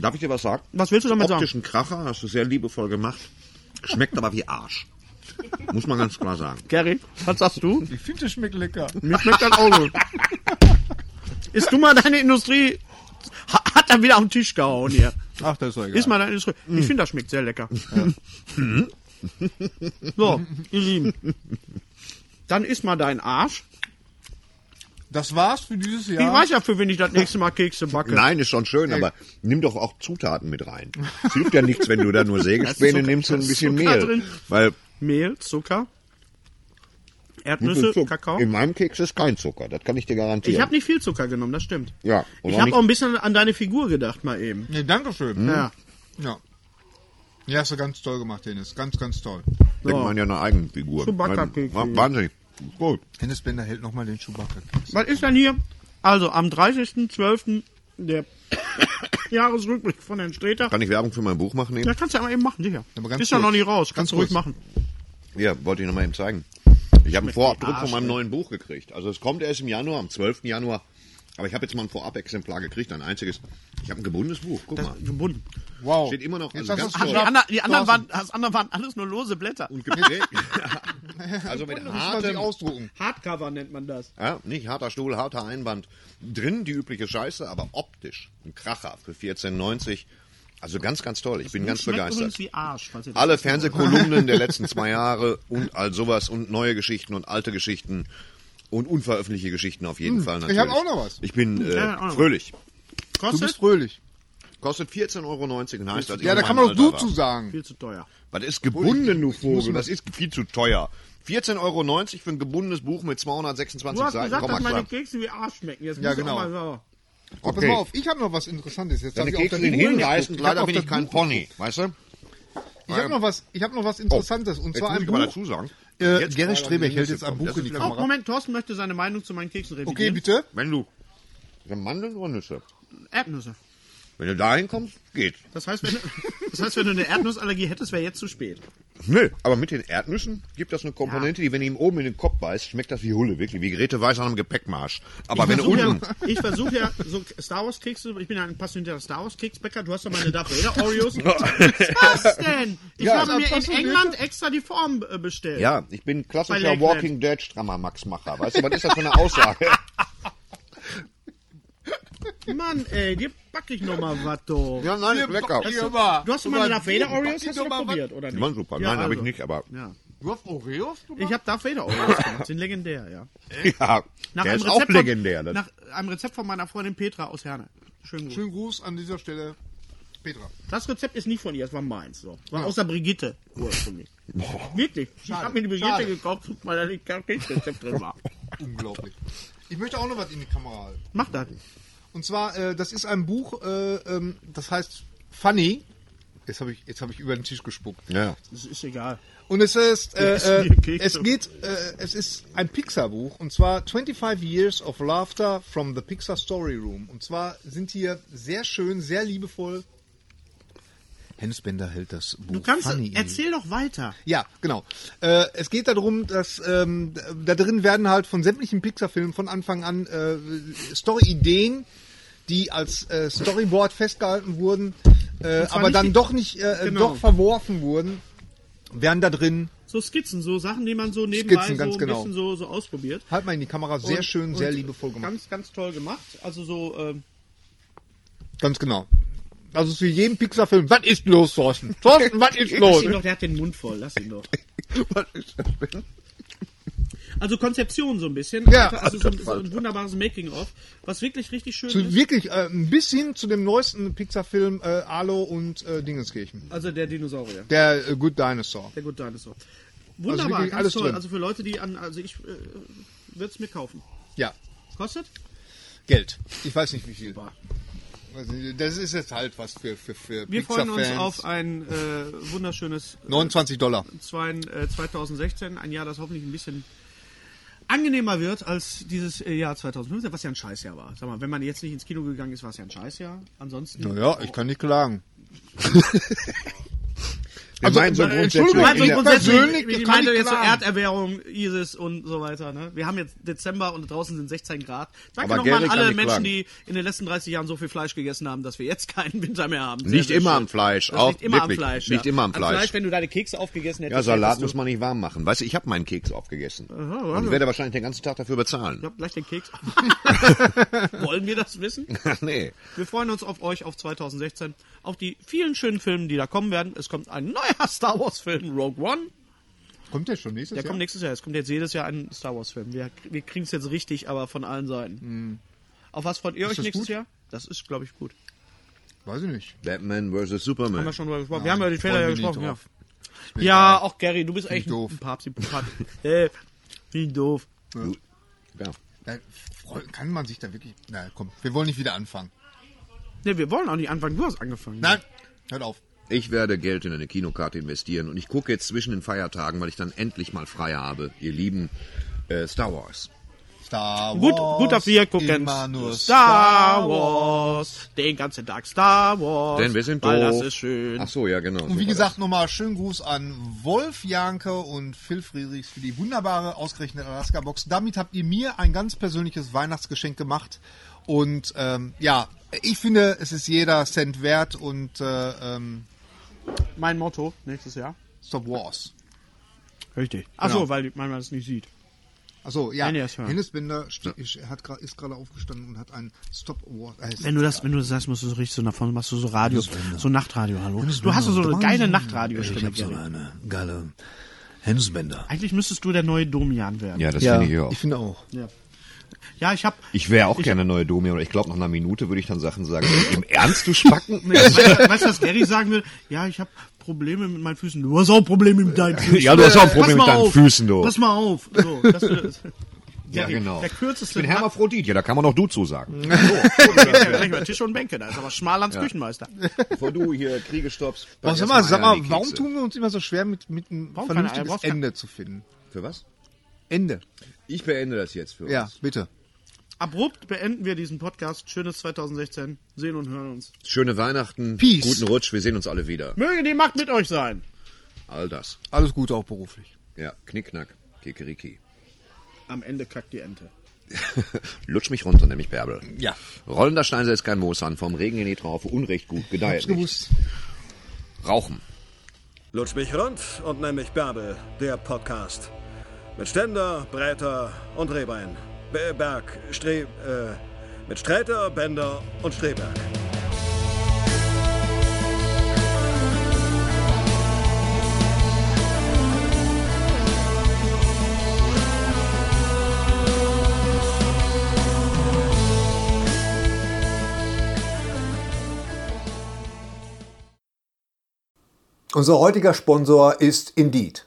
Darf ich dir was sagen? Was willst du damit sagen? Optischen Kracher hast du sehr liebevoll gemacht. Schmeckt aber wie Arsch. Muss man ganz klar sagen. Gary, was sagst du? Ich finde, das schmeckt lecker. Mir schmeckt das auch gut. Ist du mal deine Industrie. Ha- Hat er wieder am Tisch gehauen hier. Ach, das ist doch egal. Ist mal deine Industrie. Ich finde, das schmeckt sehr lecker. So, ihr Lieben. Dann isst mal dein Arsch. Das war's für dieses Jahr. Ich weiß ja, für wen ich das nächste Mal Kekse backe. Nein, ist schon schön, aber nimm doch auch Zutaten mit rein. Es hilft ja nichts, wenn du da nur Sägespäne nimmst und ein bisschen Mehl. drin. Weil Mehl, Zucker, Erdnüsse, Kakao. in meinem Keks ist kein Zucker, das kann ich dir garantieren. Ich habe nicht viel Zucker genommen, das stimmt. Ja, Ich habe auch ein bisschen an deine Figur gedacht, mal eben. Nee, Dankeschön. Ja. Ja. Ja, hast du ganz toll gemacht, Dennis. Ganz, ganz toll. denkt man ja eine eigene Figur. Chewbacca-Keks. Wa- Wahnsinnig. Gut. Dennis Bender hält nochmal den Chewbacca-Keks. Was ist denn hier? Also am 30.12. der Jahresrückblick von Herrn Streter. Kann ich Werbung für mein Buch machen? Ja, Eben? kannst du ja mal eben machen, sicher. Ist ja noch nicht raus, kannst Ganz du ruhig kurz. machen. Ja, wollte ich noch mal eben zeigen. Ich habe einen Vorabdruck von meinem neuen Buch gekriegt. Also es kommt erst im Januar, am 12. Januar. Aber ich habe jetzt mal ein Vorab-Exemplar gekriegt, ein einziges. Ich habe ein gebundenes Buch. Guck mal. Gebunden. Wow. Steht immer noch, Jetzt also ganz toll. Die, anderen, die anderen, waren, das andere waren alles nur lose Blätter. Und geprägt. also mit hartem, ausdrucken. Hardcover nennt man das. ja, nicht harter Stuhl, harter Einband. Drin die übliche Scheiße, aber optisch ein Kracher für 14,90. Also ganz, ganz toll. Ich bin ganz begeistert. wie Arsch. Falls ihr das Alle. Fernsehkolumnen der letzten zwei Jahre und all sowas und neue Geschichten und alte Geschichten und unveröffentlichte Geschichten auf jeden Fall natürlich. Hm, ich hab auch noch was. Ich bin äh, Ja, auch fröhlich. Du bist Kostet fröhlich. Kostet 14,90 Euro und heißt, Ja, da kann man doch du zu sagen. viel zu teuer. Was ist gebunden, du Vogel? Das ist viel zu teuer. 14,90 Euro für ein gebundenes Buch mit 226 Du hast Seiten. gesagt, Komm dass mal meine. Kekse wie Arsch schmecken. Jetzt Ja, genau. Mal so. Aber Pass Okay. mal auf, ich habe noch was Interessantes. Jetzt Deine hab ich Kekse. Ich hab leider bin ich kein Buch Pony, weißt du? Ich habe noch was, ich habe noch was Interessantes und Jetzt zwar ein Buch. dazu sagen. Äh, gerade Strebeck hält jetzt ein. Buch in die wieder- Oh, Kamera. Moment, Thorsten möchte seine Meinung zu meinen Keksen revidieren. Okay, bitte. Wenn du Mandeln oder Nüsse? Erdnüsse. Wenn du dahin kommst, geht. Das heißt, wenn, das heißt, wenn du eine Erdnussallergie hättest, wäre jetzt zu spät. Nö, aber mit den Erdnüssen gibt das eine Komponente, die, wenn du ihm oben in den Kopf beißt, schmeckt das wie Hulle, wirklich, wie Grete Weiß an einem Gepäckmarsch. Aber wenn du versuche unten... ja, ich versuche ja so Star Wars Kekse, ich bin ja ein passionierter Star Wars Keksbäcker, du hast doch meine Darth Vader Oreos. Was denn? Ich Ja, habe mir in. England extra die Form äh, bestellt. Ja, ich bin klassischer. Walking Dead strammer Max-Macher. Weißt du, was ist das für eine Aussage? Mann, ey, dir back ich noch mal was, doch. ja, nein, ist lecker. Du hast doch meine Darth Vader Oreos, hast du probiert, oder Die nicht? waren super. Ja, Nein, habe ich also. nicht, aber... Ja. Du hast Oreos gemacht? Ich habe Darth Vader Oreos gemacht, sind legendär, ja. Ja, Nach der einem ist auch Rezept legendär. Von, nach einem Rezept von meiner Freundin Petra aus Herne. Schön gut. Schönen Gruß an dieser Stelle, Petra. Das Rezept ist nicht von ihr, es war meins. So. War aus der Brigitte ursprünglich. Wirklich. Ich habe mir die Brigitte Schade. gekauft, weil da nicht kein Rezept drin war. Unglaublich. Ich möchte auch noch was in die Kamera halten. Mach das. Und zwar, äh, das ist ein Buch, äh, ähm, das heißt Funny. Jetzt habe ich, jetzt habe ich über den Tisch gespuckt. ja. Das ist egal. Und es ist, äh, äh, es geht, äh, es ist ein Pixar-Buch und zwar 25 Years of Laughter from the Pixar Story Room. Und zwar sind hier sehr schön, sehr liebevoll. Hennes Bender hält das Buch Du kannst, Funny erzähl doch weiter. Ja, genau. Äh, es geht darum, dass ähm, da drin werden halt von sämtlichen Pixar-Filmen von Anfang an äh, Story-Ideen, die als äh, Storyboard festgehalten wurden, äh, aber dann doch nicht, äh, Genau. doch verworfen wurden, werden da drin. So Skizzen, so Sachen, die man so nebenbei Skizzen, so ein genau. bisschen so, so ausprobiert. Halt mal in die Kamera, sehr Und- schön, sehr liebevoll gemacht. Ganz, ganz toll gemacht. Also so, ähm, Ganz genau. Also für jeden Pixar-Film. Was ist los, Thorsten? Thorsten, was ist los? lass ihn doch, der hat den Mund voll, lass ihn doch. Was ist das denn? Also Konzeption so ein bisschen. Ja. Also so, so ein wunderbares Making-of, was wirklich richtig schön Zu, ist. wirklich äh, ein bisschen zu dem neuesten Pixar-Film äh, Alo und äh, Dingenskirchen. Also der Dinosaurier, Der äh, Good Dinosaur. der Good Dinosaur. Wunderbar, wirklich ganz alles toll. drin. Also für Leute, die an, also ich äh, würde es mir kaufen. Ja, Kostet? Geld. Ich weiß nicht wie viel. Super. Also, das ist jetzt halt was für, für, für Wir freuen uns auf ein äh, wunderschönes 29 Dollar. zwei, äh, 2016, ein Jahr, das hoffentlich ein bisschen angenehmer wird als dieses äh, Jahr 2015, was ja ein Scheißjahr war. Sag mal, wenn man jetzt nicht ins Kino gegangen ist, war es ja ein Scheißjahr. Ansonsten. Naja, ich kann nicht klagen. Wir meinen so äh, grundsätzlich. Also grundsätzlich, ich ich meine nicht jetzt so klagen. Erderwärmung, ISIS und so weiter. Ne? Wir haben jetzt Dezember und draußen sind 16 Grad. Danke nochmal an alle nicht Menschen, klagen. die in den letzten 30 Jahren so viel Fleisch gegessen haben, dass wir jetzt keinen Winter mehr haben. Sehr, Nicht sehr immer schön. am Fleisch, Das auch immer wirklich, am Fleisch. nicht ja. immer am Fleisch. wenn du deine Kekse aufgegessen hättest. Ja, Salat muss man nicht warm machen. Weißt du, ich habe meinen Keks aufgegessen. Und ich werde wahrscheinlich den ganzen Tag dafür bezahlen. Ich hab gleich den Keks. Wollen wir das wissen? nee. Wir freuen uns auf euch auf 2016, auf die vielen schönen Filme, die da kommen werden. Es kommt ein neuer neuer Star Wars-Film, Rogue One. Kommt der schon nächstes Der Jahr? kommt nächstes Jahr. Es kommt jetzt jedes Jahr ein Star Wars-Film. Wir, wir kriegen es jetzt richtig, aber von allen Seiten. Auf was freut ihr euch das nächstes gut? Jahr? Das ist, glaube ich, gut. Weiß ich nicht. Batman vs. Haben Superman. wir schon drüber gesprochen. wir haben über die Trailer ja gesprochen. Ja, ja auch Gary, du bist echt ich doof. ein. Papsi. äh, wie doof. Ja. Äh, freu- Kann man sich da wirklich... Na komm, wir wollen nicht wieder anfangen. Ne, wir wollen auch nicht anfangen. Du hast angefangen. Nein, hört auf. Ich werde Geld in eine Kinokarte investieren und ich gucke jetzt zwischen den Feiertagen, weil ich dann endlich mal frei habe, ihr lieben äh, Star Wars. Star Gut, Wars, gut, dass wir gucken. Immer nur Star Wars. Den ganzen Tag Star Wars. Denn wir sind Weil doof. das ist schön. Ach so, ja genau. Und wie gesagt, nochmal schönen Gruß an Wolf Janke und Phil Friedrichs für die wunderbare ausgerechnete Alaska-Box. Damit habt ihr mir ein ganz persönliches Weihnachtsgeschenk gemacht. Und ähm, ja, ich finde, es ist jeder Cent wert und äh, ähm, Mein Motto nächstes Jahr. Stop Wars. Richtig. Ach Genau. so, weil man das nicht sieht. Achso, ja. Es. Hennes Bender ste- ist- hat gra- ist gerade aufgestanden und hat ein Stop Wars. Äh, Wenn du das, wenn du das sagst, musst du so richtig so davon, machst du so Radio, so Nachtradio, hallo. Du hast so eine geile Nachradiostimme. Gary. eine geile Hensbänder. Eigentlich müsstest du der neue Domian werden. Ja, das ja, finde ich auch. ich finde auch. Ja, ich hab, Ich wäre auch gerne neue Domi, aber ich glaube, nach einer Minute würde ich dann Sachen sagen. Im Ernst, du Spacken? weißt du, weißt du, was Gary sagen will? Ja, ich habe Probleme mit meinen Füßen. Du hast auch Probleme mit deinen Füßen. Ja, du hast auch ein Problem Pass mal mit deinen auf. Füßen, du. Pass mal auf. So, das, das, Ja, Gary, genau. Der Ich kürzeste bin Hermaphrodit, ja, da kann man noch du zu sagen. Herr Tisch und Bänke, da ist aber Schmallands Küchenmeister. Bevor du hier Kriege stoppst. Oh, sag mal, sag mal, warum tun wir uns immer so schwer, mit, mit einem Warum vernünftiges Ende zu finden? Für was? Ende. Ich beende das jetzt für uns. Ja, bitte. Abrupt beenden wir diesen Podcast. Schönes 2016. Sehen und hören uns. Schöne Weihnachten, Peace. guten Rutsch, wir sehen uns alle wieder. Möge die Macht mit euch sein. All das. Alles Gute auch beruflich. Ja, Knickknack, Kikeriki. Am Ende kackt die Ente. Lutsch mich runter, nämlich Bärbel. Ja. Rollender Stein setzt kein Moos an, vom Regen in die Traufe, Unrecht gut, gedeiht Hab's nicht. gewusst. Rauchen. Lutsch mich rund und nenn mich Bärbel, der Podcast. Mit Ständer, Breiter und Rehbein. Be- Berg, Stre... Äh, mit Sträter, Bender und Streberg. Unser heutiger Sponsor ist Indeed.